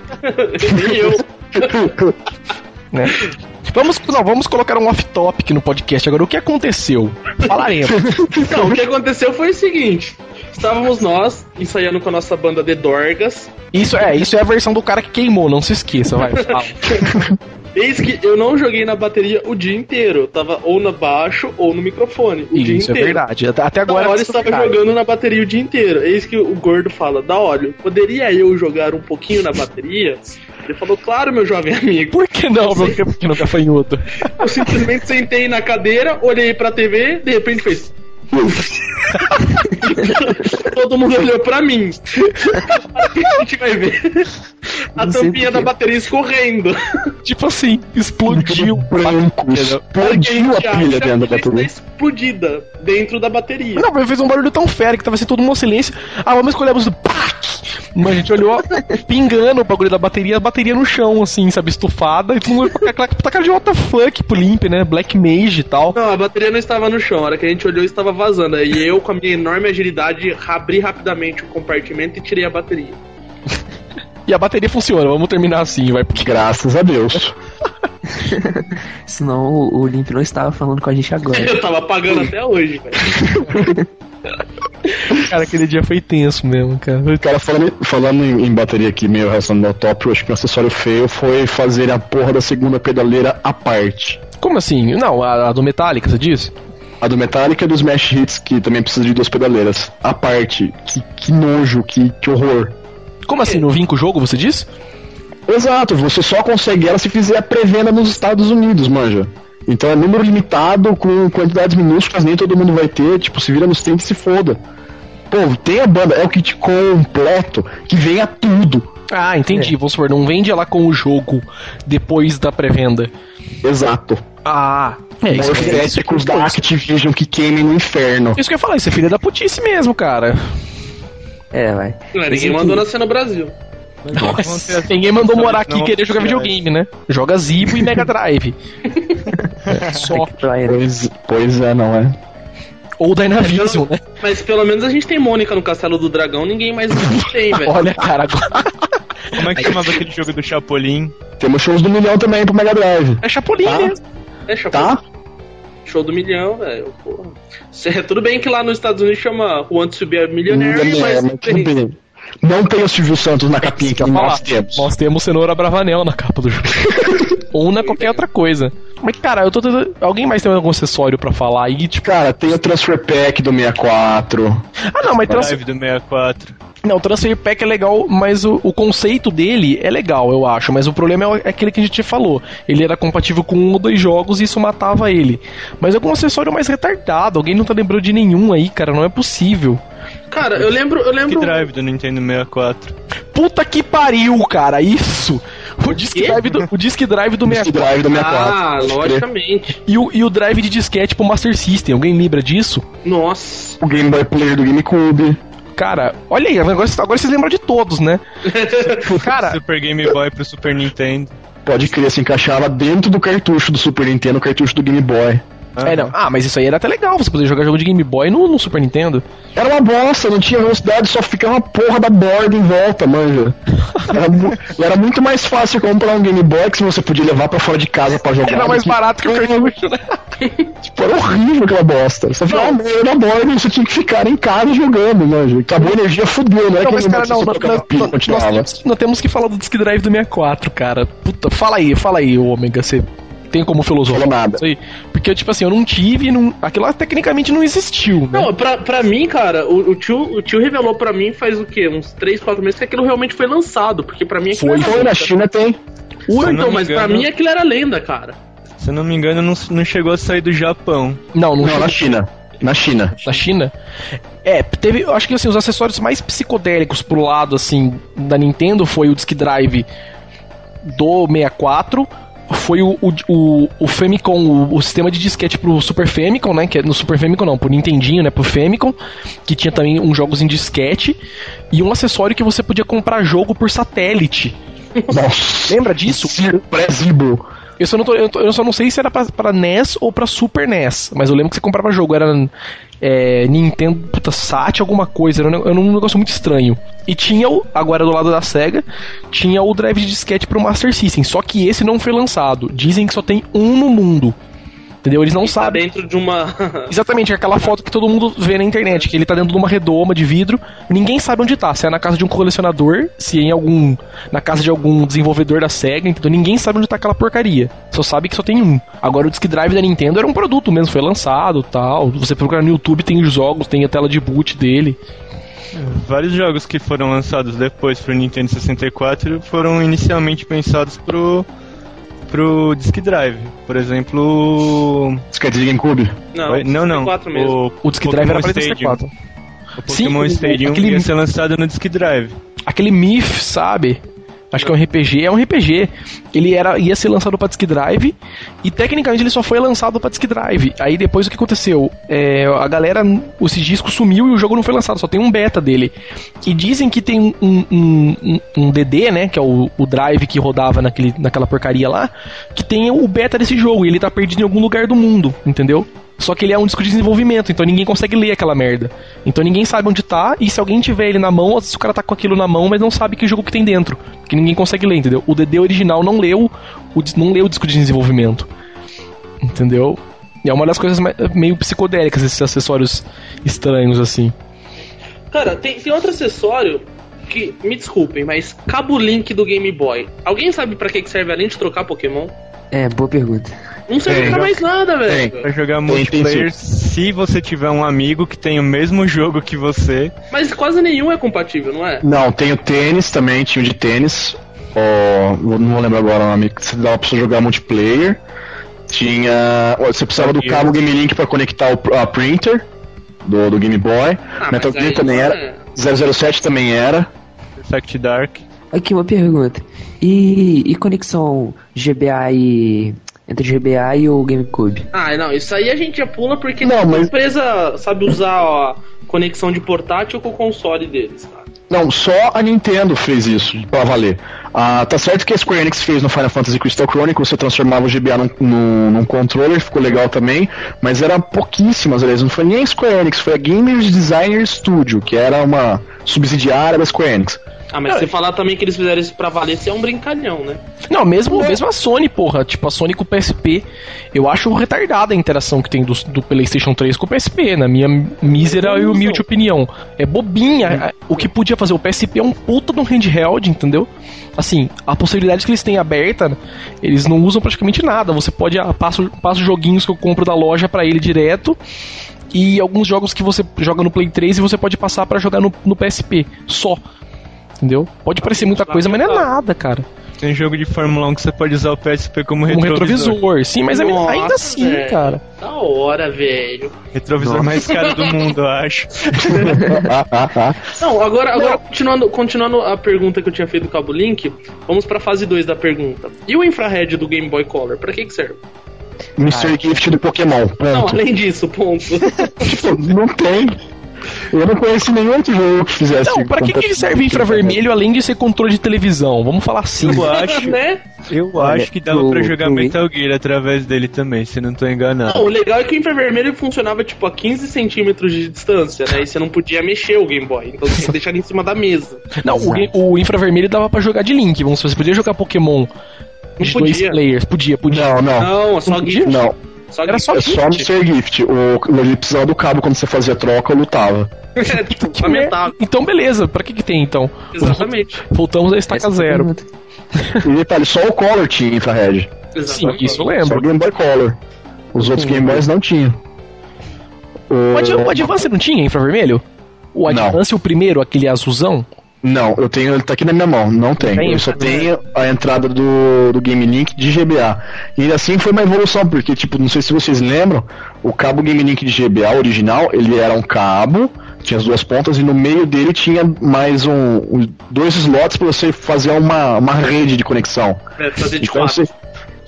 Nem eu. Né? Vamos, não, vamos colocar um off-topic no podcast agora. O que aconteceu? Falaremos. Então, o que aconteceu foi o seguinte. Estávamos nós ensaiando com a nossa banda The Dorgas. Isso é, isso é a versão do cara que queimou, não se esqueça, vai. Eis que eu não joguei na bateria o dia inteiro. Eu tava ou no baixo ou no microfone. O dia Isso é inteiro. verdade. Até, Agora agora. eu estava jogando na bateria o dia inteiro. Eis que o gordo fala: Da olha, poderia eu jogar um pouquinho na bateria? Ele falou: Claro, meu jovem amigo. Por que não, meu pequeno gafanhoto? Eu simplesmente sentei na cadeira, olhei pra TV, de repente fez. Todo mundo olhou pra mim. A gente vai ver a Não tampinha da bateria escorrendo. Tipo assim, explodiu. branco, explodiu a pilha dentro da bateria. explodida dentro da bateria. Não, mas fez um barulho tão fera que tava assim todo mundo silêncio. Ah, vamos escolher a música do PAC! Mas a gente olhou pingando o bagulho da bateria, a bateria no chão, assim, sabe, estufada, e todo mundo com aquela puta cara de what the fuck pro Limp, né? Black Mage e tal. Não, a bateria não estava no chão. A hora que a gente olhou, estava vazando. Aí eu, com a minha enorme agilidade, abri rapidamente o compartimento e tirei a bateria. E a bateria funciona, vamos terminar assim, vai. Porque Graças a Deus. Senão o, o Limp não estava falando com a gente agora. Eu tava pagando até hoje, velho. Cara, aquele dia foi tenso mesmo, cara. Cara, falando, falando em, em bateria aqui, meio relacionado ao top, eu acho que um acessório feio foi fazer a porra da segunda pedaleira à parte. Como assim? Não, a, a do Metallica, você disse? A do Metallica e dos Smash Hits, que também precisa de duas pedaleiras. À parte. Que, que nojo, que, que horror. Como assim? Não vim com o jogo, você disse? Exato, você só consegue ela se fizer a pré-venda nos Estados Unidos, manja. Então é número limitado, com quantidades minúsculas, nem todo mundo vai ter, tipo, se vira nos tempos e se foda. Pô, tem a banda, é o kit completo, que venha tudo. Ah, entendi. Vamos supor, não vende ela com o jogo depois da pré-venda. Exato. Ah, é isso. que- Morféticos da Activision que queimem no inferno. Isso que eu ia falar, isso é filha da putice mesmo, cara. É, vai. Não, ninguém Mas, mandou nascer no Brasil. Nossa, ninguém mandou morar aqui e querer jogar videogame, né? Joga Zibo e Mega Drive. É, Só. Pois, pois é, não é? Ou Dynavision, né? Mas pelo menos a gente tem Mônica no Castelo do Dragão, ninguém mais tem, velho. Olha, cara, agora. Como é que chamava aquele jogo do Chapolin? Temos shows do milhão também pro Mega Drive. É Chapolin Tá. mesmo. Deixa eu Tá? Show do milhão, velho. Tudo bem que lá nos Estados Unidos chama Want to be a Millionaire, É, mas mas tudo tem. bem. Não tem o Silvio Santos na capinha que nós temos. Nós temos cenoura Bravanel na capa do jogo. Ou na qualquer outra coisa. Mas, cara, eu tô tentando... Alguém mais tem algum acessório pra falar aí? Tipo, Cara, tem o Transfer Pack do 64. ah, não, mas trans... Drive do 64. não, o Transfer Pack é legal, mas o, o conceito dele é legal, eu acho. Mas o problema é, é aquele que a gente falou. Ele era compatível com um ou dois jogos e isso matava ele. Mas algum acessório mais retardado. Alguém não tá lembrando de nenhum aí, cara. Não é possível. Cara, eu lembro, eu Que lembro. Drive do Nintendo 64. Puta que pariu, cara. Isso! O Disk quê? Drive do, o Disk Drive do Disk 64. Drive do 64. Ah, logicamente. E o, e o drive de disquete pro Master System. Alguém lembra disso? Nossa. O Game Boy Player do GameCube. Cara, olha aí, agora, agora vocês lembram de todos, né? Cara, Super Game Boy pro Super Nintendo. Pode crer, se encaixava dentro do cartucho do Super Nintendo, o cartucho do Game Boy. É, não. Ah, mas isso aí era até legal, você poder jogar jogo de Game Boy no, no Super Nintendo. Era uma bosta, não tinha velocidade, só ficava uma porra da borda em volta, manja. Era, mu- era muito mais fácil comprar um Game Boy que se você podia levar pra fora de casa pra jogar. Era mais que- barato que o cartucho, né? Tipo, era horrível aquela bosta. Você ficava meio na borda e você tinha que ficar em casa jogando, manja. Acabou a energia, fudeu, né? Não, mas cara, não, nós, nós- nós- nós temos, nós temos que falar do Disk Drive do 64, cara. Puta, fala aí, fala aí, ô Omega, você tem como filosofar nada. isso aí? Porque, tipo assim, eu não tive, não, aquilo lá tecnicamente não existiu, né? Não, pra, pra mim, cara, o, o tio, o tio revelou pra mim faz o quê? Uns 3, 4 meses que aquilo realmente foi lançado. Porque pra mim aquilo Foi, era foi, na China tem. Não então, me mas pra engano- mim aquilo era lenda, cara. Se eu não me engano, não, não chegou a sair do Japão. Não, não, Não, chegou na China. Na China. na China. É, teve, eu acho que assim, os acessórios mais psicodélicos pro lado assim da Nintendo foi o Disk Drive do 64, foi o, o, o, o Famicom, o, o sistema de disquete pro Super Famicom, né, que é no Super Famicom não, pro Nintendinho, né, pro Famicom, que tinha também uns jogos em disquete e um acessório que você podia comprar jogo por satélite. Nossa. Lembra disso? Pré-Zibo. Eu só, não tô- eu, tô- eu só não sei se era pra, pra NES ou pra Super NES, mas eu lembro que você comprava jogo, era é, Nintendo, puta, SAT, alguma coisa, era um, era um negócio muito estranho. E tinha, o, agora do lado da SEGA, tinha o drive de disquete pro Master System, só que esse não foi lançado. Dizem que só tem um no mundo. Entendeu? Eles não Tá sabem. dentro de uma. Exatamente, aquela foto que todo mundo vê na internet, que ele tá dentro de uma redoma de vidro, ninguém sabe onde tá, se é na casa de um colecionador, se é em algum. na casa de algum desenvolvedor da SEGA, entendeu? Ninguém sabe onde tá aquela porcaria. Só sabe que só tem um. Agora o Disk Drive da Nintendo era um produto mesmo, foi lançado tal. Você procurar no YouTube, tem os jogos, tem a tela de boot dele. Vários jogos que foram lançados depois pro Nintendo 64 foram inicialmente pensados pro pro Disk Drive. Por exemplo, Disquete de GameCube. Não, Oi? não, não. 64 mesmo. O, O Disk Drive era pra Stadium. 64. O Sim, Pokémon o- Stadium aquele- ia ser lançado no Disk Drive. Aquele Myth, sabe? Acho que é um RPG, é um RPG. Ele era, ia ser lançado pra Disk Drive e tecnicamente ele só foi lançado pra Disk Drive. Aí depois o que aconteceu? É, a galera, esse disco sumiu e o jogo não foi lançado, só tem um beta dele. E dizem que tem um, um, um- um DD, né? Que é o, o drive que rodava naquele, naquela porcaria lá, que tem o beta desse jogo e ele tá perdido em algum lugar do mundo, entendeu? Só que ele é um disco de desenvolvimento, então ninguém consegue ler aquela merda. Então ninguém sabe onde tá, e se alguém tiver ele na mão, vezes o cara tá com aquilo na mão, mas não sabe que jogo que tem dentro. Que ninguém consegue ler, entendeu? O DD original não leu o, não leu o disco de desenvolvimento. Entendeu? E é uma das coisas meio psicodélicas, esses acessórios estranhos, assim. Cara, tem, tem outro acessório que, me desculpem, mas cabo link do Game Boy. Alguém sabe que que serve além de trocar Pokémon? É, boa pergunta. Não Tem. pra mais nada, velho. Pra jogar Tem, tem multiplayer, se você tiver um amigo que tem o mesmo jogo que você, Mas quase nenhum é compatível, não é? Não, tem o tênis também, tinha o de tênis. Eu não vou lembrar agora o nome. que Você dava pra você jogar multiplayer. Tinha. Você precisava do cabo Game Link pra conectar o a printer do, do Game Boy. Ah, Metal Gear também não era. é. 007 também era. Perfect Dark. Aqui uma pergunta. E, e conexão GBA e. Entre GBA e o GameCube? Ah, não, isso aí a gente já pula porque Não, mas- empresa sabe usar ó, conexão de portátil com o console deles, cara. Não, só a Nintendo fez isso, pra valer. Ah, tá certo que a Square Enix fez no Final Fantasy Crystal Chronicles, você transformava o GBA num, num, num controller, ficou legal também, mas era pouquíssimas, aliás, não foi nem a Square Enix, foi a Gamers Designer Studio, que era uma subsidiária da Square Enix. Ah, mas você falar também que eles fizeram isso pra valer, você é um brincalhão, né? Não, mesmo, mesmo a Sony, porra. Tipo, a Sony com o PSP. Eu acho retardada a interação que tem do, do PlayStation 3 com o PSP, na minha mísera e humilde opinião. É bobinha. O que podia fazer o PSP é um puta de um handheld, entendeu? Assim, a possibilidade que eles têm aberta, eles não usam praticamente nada. Você pode, ah, passa, passa os joguinhos que eu compro da loja pra ele direto. E alguns jogos que você joga no Play 3 e você pode passar pra jogar no, no PSP. Só. Entendeu? Pode parecer muita coisa, mas não é nada, cara. Tem jogo de Fórmula 1 que você pode usar o PSP como Um retrovisor. retrovisor. Sim, mas é- Nossa, ainda assim, velho. cara. Da hora, velho. Retrovisor mais caro do mundo, eu acho. Não, agora, agora continuando, continuando a pergunta que eu tinha feito do Cabo Link, vamos pra fase 2 da pergunta. E o infrared do Game Boy Color, pra que que serve? Mr. Gift do Pokémon, Não, além disso, ponto. Tipo, não tem. Eu não conheço nenhum outro jogo que fizesse. Não, pra que, que ele serve infravermelho além de ser controle de televisão? Vamos falar assim. Eu acho, né? eu Olha, acho que dava pra jogar Metal Gear através dele também, se não tô enganado. Não, o legal é que o infravermelho funcionava tipo a 15 centímetros de distância, né? E você não podia mexer o Game Boy, então você tinha que deixar ele em cima da mesa. Não, o, o infravermelho dava pra jogar de Link. Vamos, você podia jogar Pokémon Não de dois podia. players. Podia, podia. Não, não. Não, é só Não GIF. Não, Só Era só é só gift. Mr. Gift. O, ele precisava do cabo quando você fazia troca, eu lutava. É, tipo, Que lamentável. merda. Então, beleza. Pra que que tem, então? Exatamente. Voltamos a estaca Essa zero. E detalhe, só o Color tinha infrared. Sim, Exatamente. isso eu Só o lembro. Game Boy Color. Os outros Game Boys não tinham. O, o Advance não tinha infravermelho? O Não. Advance, o primeiro, aquele azulzão? Não, eu tenho, ele tá aqui na minha mão, não tem. Tem? Eu só tenho a entrada do, do Game Link de GBA. E assim foi uma evolução, porque, tipo, não sei se vocês lembram, o cabo Game Link de GBA original, ele era um cabo, tinha as duas pontas, e no meio dele tinha mais um, um- dois slots pra você fazer uma, uma rede de conexão. É, fazer de Então quatro. você,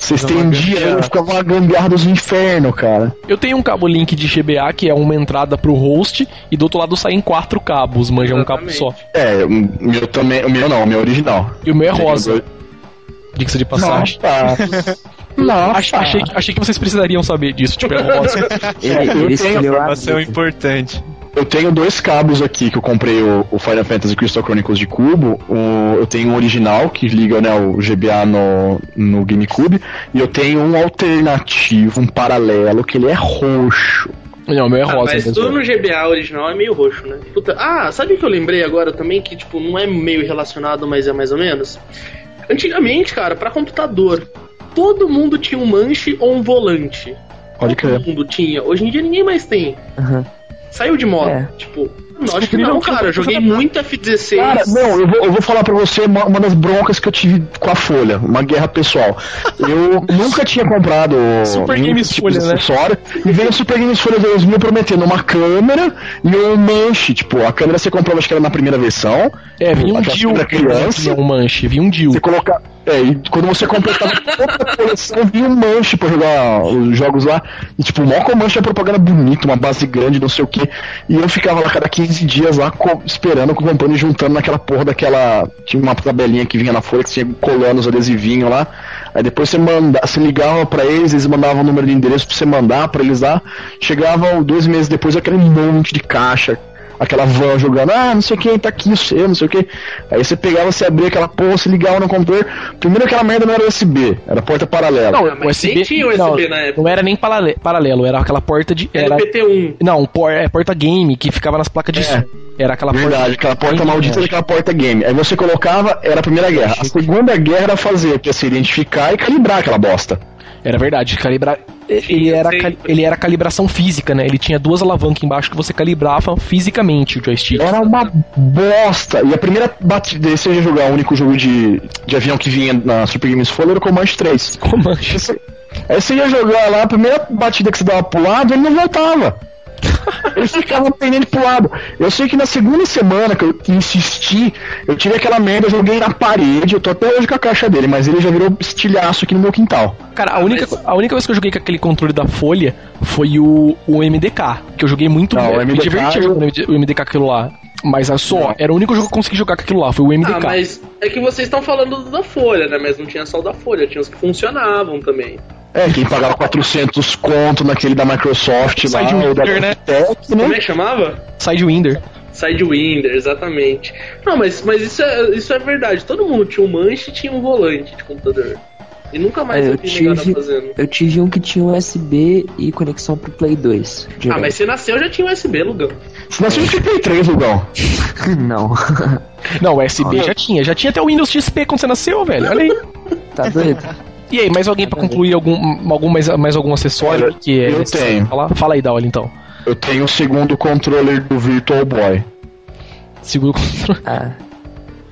você estendia, ele ficava uma gambiarra dos infernos, cara. Eu tenho um cabo Link de GBA, que é uma entrada pro host, e do outro lado saem quatro cabos, manja, um cabo só. É, o meu também, o meu não, o meu original. E o meu é rosa, diga-se de passagem. Nossa. Nossa. Ach- achei, que- achei que vocês precisariam saber disso, tipo, é rosa. Ele, eu ele tenho escolheu a Informação importante. Eu tenho dois cabos aqui que eu comprei o, o Final Fantasy Crystal Chronicles de cubo. O- eu tenho um original que liga né, o GBA no, no GameCube. E eu tenho um alternativo, um paralelo, que ele é roxo. Não, o meu é Ah, rosa. mas mesmo. tudo no GBA original é meio roxo, né? Puta, ah, sabe o que eu lembrei agora também? Que, tipo, não é meio relacionado, mas é mais ou menos? Antigamente, cara, pra computador, todo mundo tinha um manche ou um volante. Pode crer. Todo mundo tinha. Hoje em dia ninguém mais tem. Aham. Saiu de moda. É. Tipo, não, acho que Não, cara. Eu joguei muito F16. Cara, não, eu vou, eu vou falar pra você uma, uma das broncas que eu tive com a Folha, uma guerra pessoal. Eu nunca tinha comprado Super Games tipo de Folha, né? acessório, e veio o Super Games Folha 2000 prometendo uma câmera e um manche. Tipo, a câmera você comprava, acho que era na primeira versão. É, vinha um Aquela Dio criança. tinha um manche, vinha um Dio. Você colocar. É, e quando você completava toda a coleção, vinha um manche pra jogar os jogos lá. E tipo, mó com manche é propaganda bonita, uma base grande, não sei o que. E eu ficava lá cada 15 dias lá co- esperando, comprando e juntando naquela porra daquela. Tinha uma tabelinha que vinha na folha que ia colando os adesivinhos lá. Aí depois você manda, você ligava pra eles, eles mandavam o número de endereço pra você mandar pra eles lá. Chegavam dois meses depois aquele monte de caixa aquela van jogando, ah, não sei quem tá aqui, o seu, não sei o que. Aí você pegava, você abria aquela porra, você ligava no computador. Primeiro aquela merda não era USB, era porta paralela. Não, mas nem tinha USB não, na época. não era nem parale- paralelo, era aquela porta de. Era, LPT1. não, por, é porta game que ficava nas placas de É. som. Era aquela Verdade, aquela porta Game, maldita né? daquela porta game. Aí você colocava, era a primeira guerra. A segunda guerra era fazer, que é se identificar e calibrar aquela bosta. Era verdade, calibrar. Ele era, cali- ele era calibração física, né? Ele tinha duas alavancas embaixo que você calibrava fisicamente o joystick. Era uma bosta. E a primeira batida, se ia jogar o único jogo de, de avião que vinha na Super Games Follow era o Command 3. Comande. Aí você ia jogar lá, a primeira batida que você dava pro lado, ele não voltava. Ele ficava pendente pro lado. Eu sei que na segunda semana que eu insisti, eu tirei aquela merda, joguei na parede, eu tô até hoje com a caixa dele, mas ele já virou estilhaço aqui no meu quintal. Cara, a única, a única vez que eu joguei com aquele controle da Folha foi o, o MDK, que eu joguei muito Não, o me MDK diverti eu- o MDK aquilo lá. Mas é só, Não. era o único jogo que eu consegui jogar com aquilo lá, foi o MDK. Ah, mas é que vocês estão falando da Folha, né? Mas não tinha só o da Folha, tinha os que funcionavam também. É, quem pagava 400 conto naquele da Microsoft lá, Sidewinder, né? Tech, Como é né? que chamava? Sidewinder. Sidewinder, exatamente. Não, mas, mas isso, é, isso é verdade. Todo mundo tinha um manche e tinha um volante de computador. E nunca mais É, eu eu tive- fazendo. Eu tive um que tinha USB e conexão pro Play 2. Ah, direto. mas você nasceu já tinha USB, Lugão. Se nasceu de Play 3, Lugão. Não. Não, USB já tinha, já tinha até o Windows XP quando você nasceu, velho. Olha aí. Tá doido? E aí, mais alguém pra concluir algum, algum mais, mais algum acessório Olha, que é eu tenho. Falar? Fala aí, Daoli, então. Eu tenho o segundo controller do Virtual Boy. Segura o controle. Ah,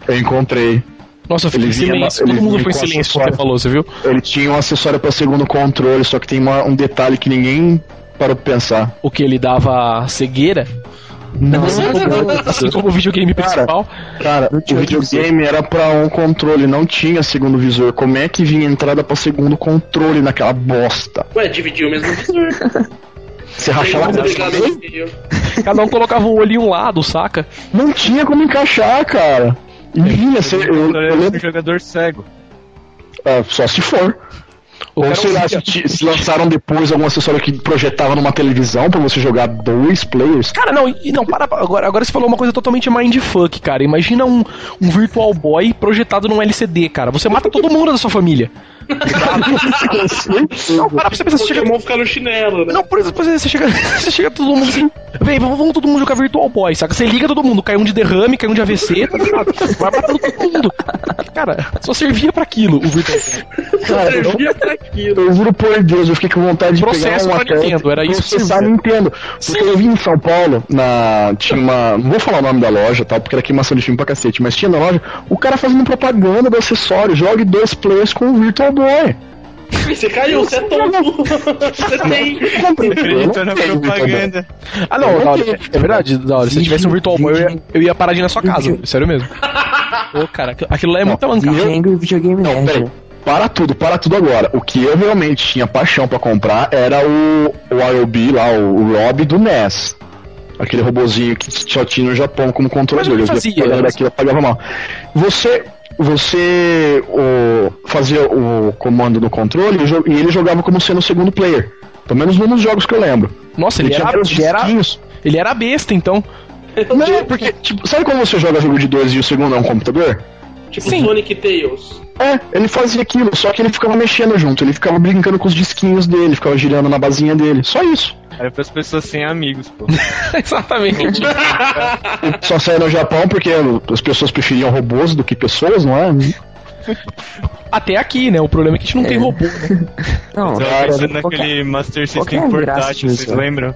Eu encontrei. Nossa, eu fiquei em silêncio. Todo mundo foi em silêncio quando você falou, você viu? Ele tinha um acessório para segundo controle, só que tem uma- um detalhe que ninguém parou pra pensar. O que ele dava cegueira, Não, como o videogame Cara, principal. cara, Não o videogame era pra um controle, não tinha segundo visor. Como é que vinha entrada pra segundo controle naquela bosta? Ué, dividiu o mesmo visor. Você rachava um no meio. Cada um colocava o olho em um lado, saca? Não tinha como encaixar, cara. E vinha, você, eu, eu Eu um jogador cego. ah, só se for. O Ou sei lá, se, se lançaram depois algum acessório que projetava numa televisão pra você jogar dois players. Cara, não, e não, para, agora, agora você falou uma coisa totalmente mindfuck, cara. Imagina um, um Virtual Boy projetado num LCD, cara. Você mata todo mundo da sua família. Não, para pra você pensar, você chega. Pokémon fica no chinelo, né? Não, por exemplo, você chega, você chega todo mundo assim, vem, vamos, vamos todo mundo jogar Virtual Boy, saca? Você liga todo mundo, cai um de derrame, cai um de AVC, tá ligado? Vai matando todo mundo. Cara, só servia pra aquilo o Virtual Boy. Cara, Servia pra aquilo. Eu juro por Deus, eu fiquei com vontade de Processo pegar uma pra Nintendo, era isso que processar. Nintendo. Porque eu vi em São Paulo, na, tinha uma. Não vou falar o nome da loja, tal, porque era queimação de filme pra cacete, mas tinha na loja o cara fazendo propaganda do acessório, jogue dois players com o Virtual Boy. Você caiu, você é tonto. Você tem. Acredita na propaganda. Ah, não, Eu da hora, tenho. é verdade, da hora. Se eu tivesse um Virtual Boy, eu ia, eu ia parar de ir na sua casa, sério mesmo. Ô, cara, aquilo lá é muita mancada. Angry Videogame Não, peraí. Para tudo, para tudo agora. O que eu realmente tinha paixão pra comprar era o, o IOB lá, o, Rob do NES. Aquele robozinho que só tinha no Japão como controlador. Mas Eu fazia? daquilo, eu pagava mal. Você, você o, fazia o comando do controle e ele jogava como sendo o segundo player. Pelo menos num dos jogos que eu lembro. Nossa, ele tinha era, ele, era, ele era besta, então. Não, porque, tipo, sabe quando você joga jogo de dois e o segundo é um computador? Tipo Sim. Sonic Tails. É, ele fazia aquilo, só que ele ficava mexendo junto, ele ficava brincando com os disquinhos dele, ficava girando na basinha dele. Só isso. Era pras pessoas sem amigos, pô. Exatamente. Só saiu no Japão porque as pessoas preferiam robôs do que pessoas, não é? Até aqui, né? O problema é que a gente não tem É. robô, né? Não, Eu tava cara, pensando é- naquele Master é System portátil, vocês né? lembram?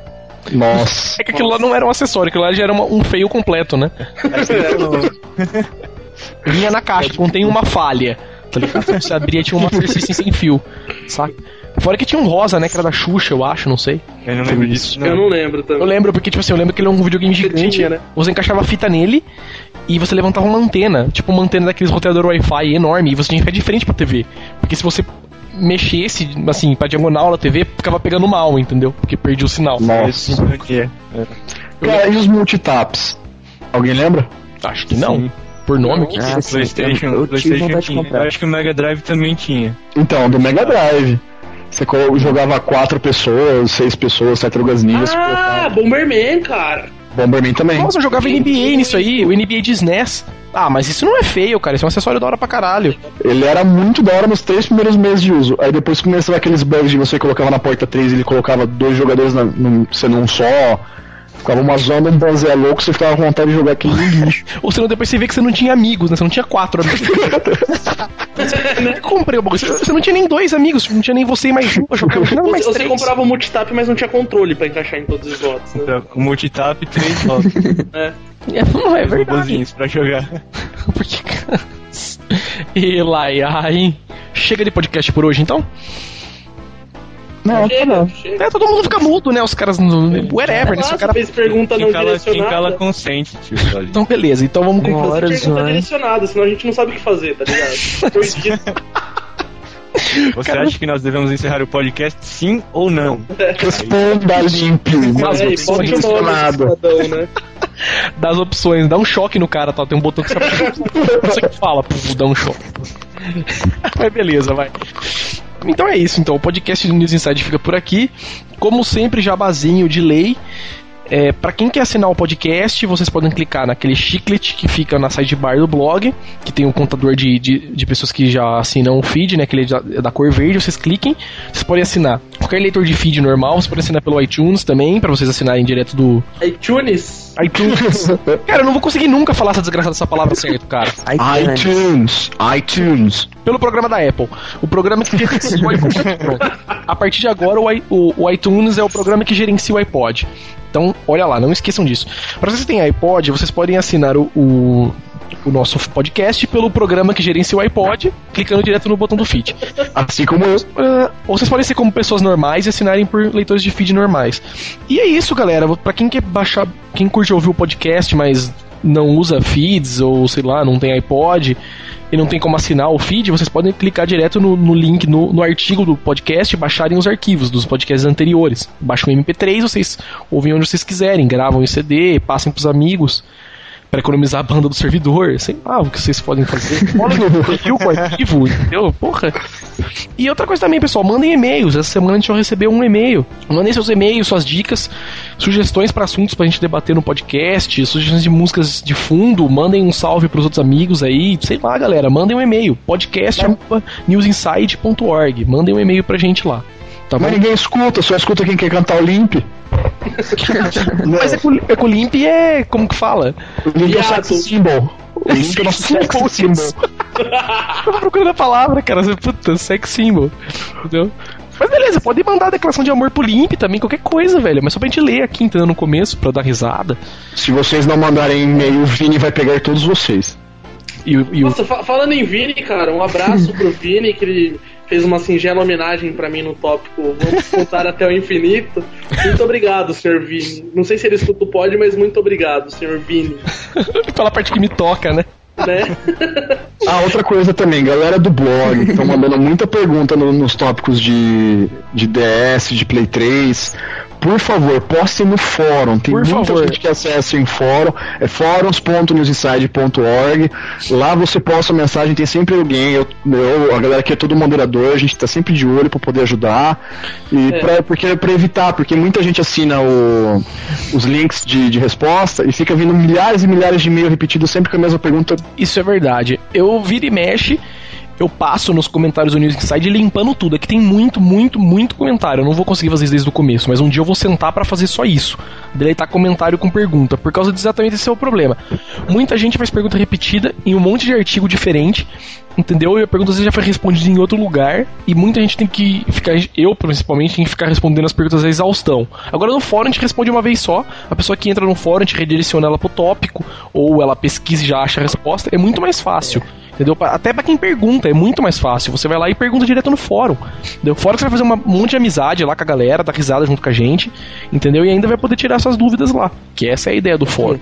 Nossa. É que aquilo lá não era um acessório, aquilo lá já era uma- um feio completo, né? Vinha na caixa, contém uma falha. Tá ligado? Você abria tinha uma System sem fio. Saca? Fora que tinha um rosa, né? Que era da Xuxa, eu acho, não sei. Eu não lembro disso, não. Eu não lembro Eu também. lembro, porque, tipo assim, eu lembro que ele é um videogame gigante. tinha, né? Você encaixava a fita nele e você levantava uma antena. Tipo uma antena daqueles roteador Wi-Fi enorme. E você tinha que ficar de frente pra TV. Porque se você mexesse, assim, pra diagonal na TV, ficava pegando mal, entendeu? Porque perdia o sinal. Nossa. É. Cara, e os multitaps? Alguém lembra? Acho que não. Por nome, que Ah, sim, PlayStation, eu, eu PlayStation vontade de tinha. comprar. Eu acho que o Mega Drive também tinha. Então, do Mega Drive. Você jogava quatro pessoas, seis pessoas, tartarugas ninjas, Ah, Bomberman, cara. Bomberman também. Nossa, eu jogava NBA nisso aí, o NBA de SNES. Ah, mas isso não é feio, cara. Isso é um acessório da hora pra caralho. Ele era muito da hora nos três primeiros meses de uso. Aí depois começava aqueles bugs de você colocava na porta 3 e ele colocava dois jogadores na, num, sendo um só. Ficava uma zona, um banzé louco, você ficava com vontade de jogar aquele no lixo. Ou senão depois você vê que você não tinha amigos, né? Você não tinha quatro amigos. Eu comprei o bagulho. Você não tinha nem dois amigos, não tinha nem você e mais um pra jogar. Não, mais Você, você três. comprava o multitap, mas não tinha controle pra encaixar em todos os votos, né? Então, o multitap e três votos. É. É, não é verdade. pra jogar. Porque. E lá, e aí. Chega de podcast por hoje então? Não, tá não. Chega. É, todo mundo fica mudo, né? Os caras. no- Whatever, né? Se o cara. fez pergunta não Quem cala, quem direcionada. cala consente, tio. Olha. Então, beleza. Então vamos Uma concluir. hora Pergunta zoando. direcionada, senão a gente não sabe o que fazer, tá ligado? Você acha que nós devemos encerrar o podcast sim ou não? Responda limpo, mas É, e você bote o nome né? Das opções, dá um choque no cara, tá? Tem um botão que você Você que fala, puf, dá um choque. Mas beleza, vai. Então é isso, então. O podcast do News Inside fica por aqui. Como sempre, jabazinho de lei. É, para quem quer assinar o podcast, vocês podem clicar naquele chiclete que fica na sidebar do blog, que tem um contador de, de, de pessoas que já assinam o feed, né? Aquele da, da cor verde, vocês cliquem. Vocês podem assinar qualquer leitor de feed normal, vocês podem assinar pelo iTunes também, para vocês assinarem direto do iTunes. iTunes. cara, eu não vou conseguir nunca falar essa desgraçada dessa palavra certo, cara. iTunes, iTunes. Pelo programa da Apple. O programa que gerencia o iPod. A partir de agora, o, o- o iTunes é o programa que gerencia o iPod. Então, olha lá, não esqueçam disso. Para vocês que têm iPod, vocês podem assinar o, o, o nosso podcast pelo programa que gerencia o iPod, clicando direto no botão do feed. Assim como eu. Ah, ou vocês podem ser como pessoas normais e assinarem por leitores de feed normais. E é isso, galera. Pra quem quer baixar, quem curte ouvir o podcast, mas não usa feeds, ou sei lá, não tem iPod e não tem como assinar o feed, vocês podem clicar direto no, no link, no, no artigo do podcast e baixarem os arquivos dos podcasts anteriores. Baixam o MP3, vocês ouvem onde vocês quiserem, gravam em CD, passem pros amigos. Pra economizar a banda do servidor, sei lá o que vocês podem fazer. Olha no perfil com o arquivo, entendeu? Porra. E outra coisa também, pessoal, mandem e-mails. Essa semana a gente vai receber um e-mail. Mandem seus e-mails, suas dicas, sugestões para assuntos pra gente debater no podcast, sugestões de músicas de fundo. Mandem um salve pros outros amigos aí. Sei lá, galera, mandem um e-mail. podcast.newsinside.org. Mandem um e-mail pra gente lá. Tá bom? Mas ninguém escuta, só escuta quem quer cantar o limp. Mas é com, é o e é. Como que fala? O limp é o sex symbol. O limp é o nosso sex symbol. Tava procurando a palavra, cara. Puta, sex symbol. Entendeu? Mas beleza, pode mandar a declaração de amor pro Limp também, qualquer coisa, velho. Mas só pra gente ler aqui, entendeu? No começo, pra dar risada. Se vocês não mandarem e-mail, o Vini vai pegar todos vocês. E, o- e o. Nossa, fa- falando em Vini, cara, um abraço pro Vini, que ele fez uma singela homenagem pra mim no tópico Vamos contar até o infinito. Muito obrigado, senhor Vini. Não sei se ele escuta o pod, mas muito obrigado, senhor Vini. Pela parte que me toca, né? Né? Ah, outra coisa também, galera do blog, estão mandando muita pergunta no- nos tópicos de, de DS, de Play 3. Por favor, postem no fórum. Tem Por muita favor. gente que acessa em fórum. É fóruns.newsinside.org. Lá você posta a mensagem, tem sempre alguém. Eu, eu- a galera aqui é todo moderador, a gente tá sempre de olho para poder ajudar. E É. pra, porque, pra evitar, porque muita gente assina o- os links de, de resposta e fica vindo milhares e milhares de e-mails repetidos sempre com a mesma pergunta Isso é verdade. Eu viro e mexe, eu passo nos comentários do News Inside limpando tudo. Aqui tem muito, muito, muito comentário. Eu não vou conseguir fazer isso desde o começo, mas um dia eu vou sentar pra fazer só isso. Deletar comentário com pergunta, por causa de exatamente esse é o problema. Muita gente faz pergunta repetida em um monte de artigo diferente, entendeu? E a pergunta às vezes já foi respondida em outro lugar, e muita gente tem que ficar, eu principalmente, tem que ficar respondendo as perguntas à exaustão. Agora no fórum a gente responde uma vez só, a pessoa que entra no fórum, a gente redireciona ela pro tópico, ou ela pesquisa e já acha a resposta, é muito mais fácil. Entendeu? Até pra quem pergunta, é muito mais fácil. Você vai lá e pergunta direto no fórum. Entendeu? Fora que você vai fazer um monte de amizade lá com a galera, dar risada junto com a gente, entendeu? E ainda vai poder tirar suas dúvidas lá. Que essa é a ideia do fórum.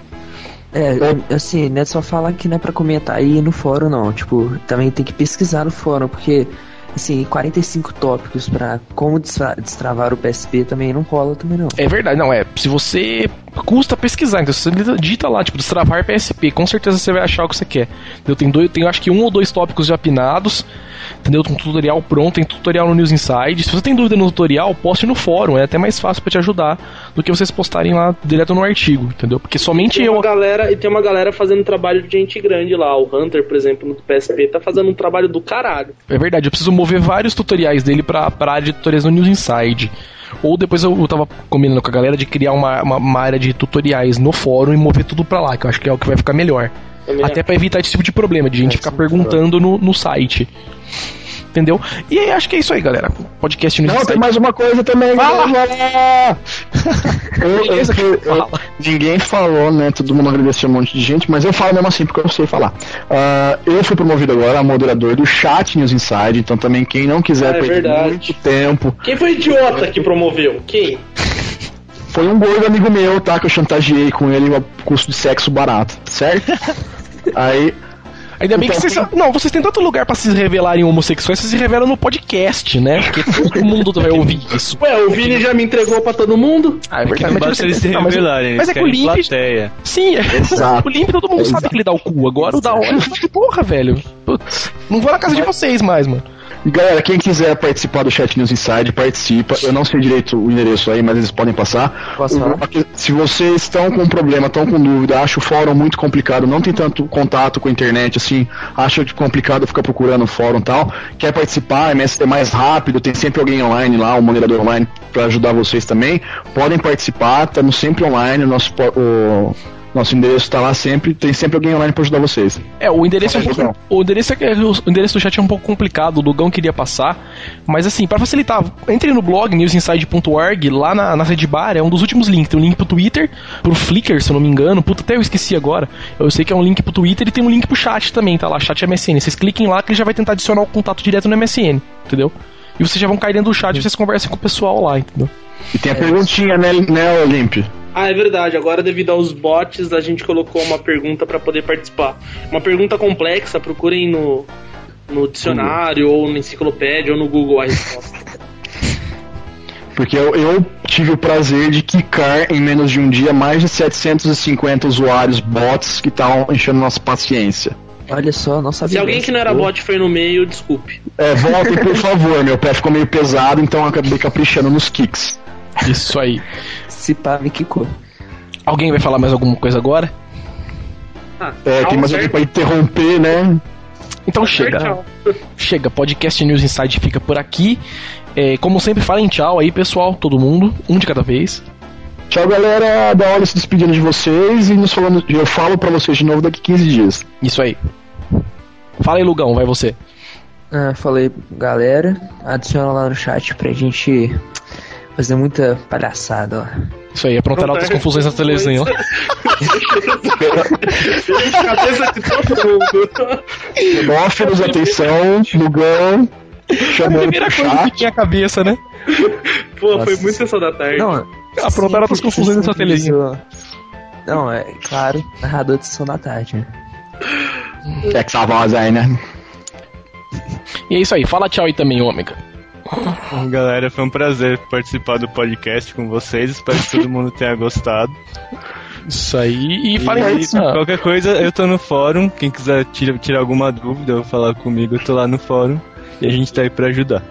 É, assim, não é só falar que não é pra comentar aí no fórum, não. Tipo, também tem que pesquisar no fórum, porque, assim, 45 tópicos pra como destra- destravar o PSP também não rola também, não. É verdade, não, é. Se você custa pesquisar, então se você digita lá, tipo, destravar PSP, com certeza você vai achar o que você quer. Entendeu? Tem, dois, tem acho que um ou dois tópicos já apinados, entendeu? Com tutorial pronto, tem tutorial no News Inside. Se você tem dúvida no tutorial, poste no fórum, é até mais fácil pra te ajudar do que vocês postarem lá direto no artigo, entendeu? Porque somente Tem eu. uma galera, e tem uma galera fazendo trabalho de gente grande lá. O Hunter, por exemplo, no PSP, tá fazendo um trabalho do caralho. É verdade, eu preciso mover vários tutoriais dele pra, pra área de tutoriais no News Inside. Ou depois eu, eu tava combinando com a galera de criar uma, uma, uma área de tutoriais no fórum e mover tudo pra lá, que eu acho que é o que vai ficar melhor. Até pra evitar esse tipo de problema, de gente É, ficar sim, perguntando no, no site. Entendeu? E aí, acho que é isso aí, galera. Podcast no Não, tem site. mais uma coisa também. Fala! Eu- eu- eu- eu- ninguém falou, né? Todo mundo agradeceu um monte de gente, mas eu falo mesmo assim porque eu sei falar. Ah, eu fui promovido agora a moderador do chat News Inside, então também quem não quiser Ah, é perder verdade. muito tempo, Quem foi o idiota que promoveu? Quem? foi um gordo amigo meu, tá? Que eu chantageei com ele a custo de sexo barato, certo? Aí, Ainda bem que Então, vocês. Não, vocês têm tanto lugar pra se revelarem homossexuais, vocês se revelam no podcast, né? Porque todo mundo vai ouvir isso. Ué, o Vini já me entregou pra todo mundo? Ah, é Porque não basta eles se não, mas- revelarem, mas eles é que o Limp. plateia. Sim, Exato. o Limp todo mundo sabe Exato. que ele dá o cu. Agora o da hora, porra, velho. Putz, não vou na casa de vocês mais, mano. E galera, quem quiser participar do Chat News Inside, participa. Eu não sei direito o endereço aí, mas eles podem passar. O- Se vocês estão com problema, estão com dúvida, acha o fórum muito complicado, não tem tanto contato com a internet, assim, acha complicado ficar procurando o fórum e tal, quer participar, MST é mais rápido, tem sempre alguém online lá, um moderador online para ajudar vocês também, podem participar, estamos sempre online, o nosso, o nosso endereço está lá sempre, tem sempre alguém online para ajudar vocês. É, o endereço, é um aí, pouco, o, endereço é, o endereço do chat é um pouco complicado, o Lugão queria passar, mas assim, pra facilitar, entre no blog newsinside.org, lá na, na rede bar, é um dos últimos links, tem um link pro Twitter, pro Flickr, se eu não me engano, puta, até eu esqueci agora, eu sei que é um link pro Twitter e tem um link pro chat também, tá lá, chat MSN, vocês cliquem lá que ele já vai tentar adicionar o contato direto no MSN, entendeu? E vocês já vão cair dentro do chat e vocês conversam com o pessoal lá, entendeu? E tem a perguntinha, né, né Olimp? Ah, é verdade. Agora, devido aos bots, a gente colocou uma pergunta pra poder participar. Uma pergunta complexa, procurem no, no dicionário, ou na enciclopédia, ou no Google a resposta. Porque eu, eu tive o prazer de quicar em menos de um dia mais de 750 usuários bots que estavam enchendo nossa paciência. Olha só, não sabia. Se alguém que não era bot foi no meio, desculpe. É, voltem por favor, meu pé ficou meio pesado, então eu acabei caprichando nos kicks. Isso aí. Se pá, me quicou. Alguém vai falar mais alguma coisa agora? Ah, É, tem tchau, mais alguém pra interromper, né? Então chega. Tchau. Chega, podcast News Inside fica por aqui. É, como sempre, falem tchau aí, pessoal, todo mundo, um de cada vez. Tchau, galera. Da hora se despedindo de vocês e nos falando. Eu falo pra vocês de novo daqui 15 dias. Isso aí. Fala aí, Lugão, vai você. Ah, falei, galera, adiciona lá no chat pra gente fazer muita palhaçada, ó. Isso aí, aprontaram altas confusões na televisão. Cabeça de todo mundo. Xenófilos, atenção, Lugão, A chamando primeira pro coisa que chat. tinha a cabeça, né? Pô, foi Nossa. muito sessão da tarde. Não, Aprontaram altas confusões nessa sempre televisão. Não, é claro, narrador de sessão da tarde, né? É que essa voz aí, né? E é isso aí, fala tchau aí também, ômega. Bom, galera, foi um prazer participar do podcast com vocês. Espero que todo mundo tenha gostado. Isso aí, e falem aí. Ah, qualquer coisa, eu tô no fórum. Quem quiser tirar, tirar alguma dúvida ou falar comigo, eu tô lá no fórum. E a gente tá aí pra ajudar.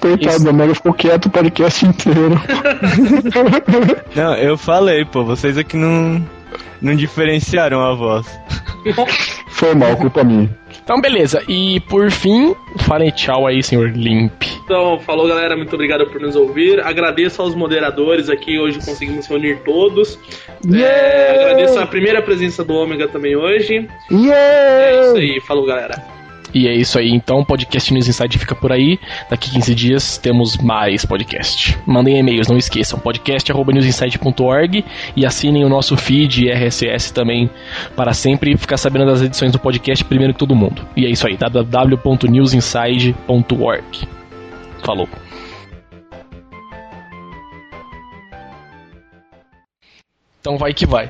Coitado, Isso. o Mega ficou quieto o podcast inteiro. Não, eu falei, pô, vocês aqui não, não diferenciaram a voz. Foi mal, culpa minha. Então, beleza. E por fim, falem tchau aí, senhor Limp. Então, falou galera, muito obrigado por nos ouvir. Agradeço aos moderadores aqui, hoje conseguimos reunir todos. É, agradeço a primeira presença do Ômega também hoje. É isso Yeah! aí, falou galera. E é isso aí, então podcast News Inside fica por aí. Daqui 15 dias temos mais podcast. Mandem e-mails, não esqueçam, podcast.newsinside.org e assinem o nosso feed RSS também para sempre ficar sabendo das edições do podcast primeiro que todo mundo. E é isso aí, www.newsinside.org. Falou. Então vai que vai.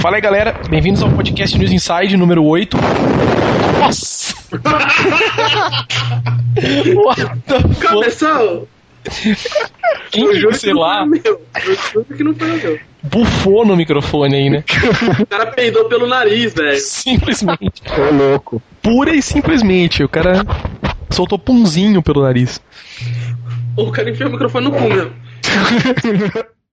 Fala aí, galera. Bem-vindos ao podcast News Inside número 8. Nossa! What the fuck? Cabeção! Quem Eu juro sei que lá, meu. Eu juro que não foi meu. bufou no microfone aí, né? O cara peidou pelo nariz, velho. Simplesmente. Ô, louco. Pura e simplesmente. O cara soltou punzinho pelo nariz. O cara enfiou o microfone no cu, meu.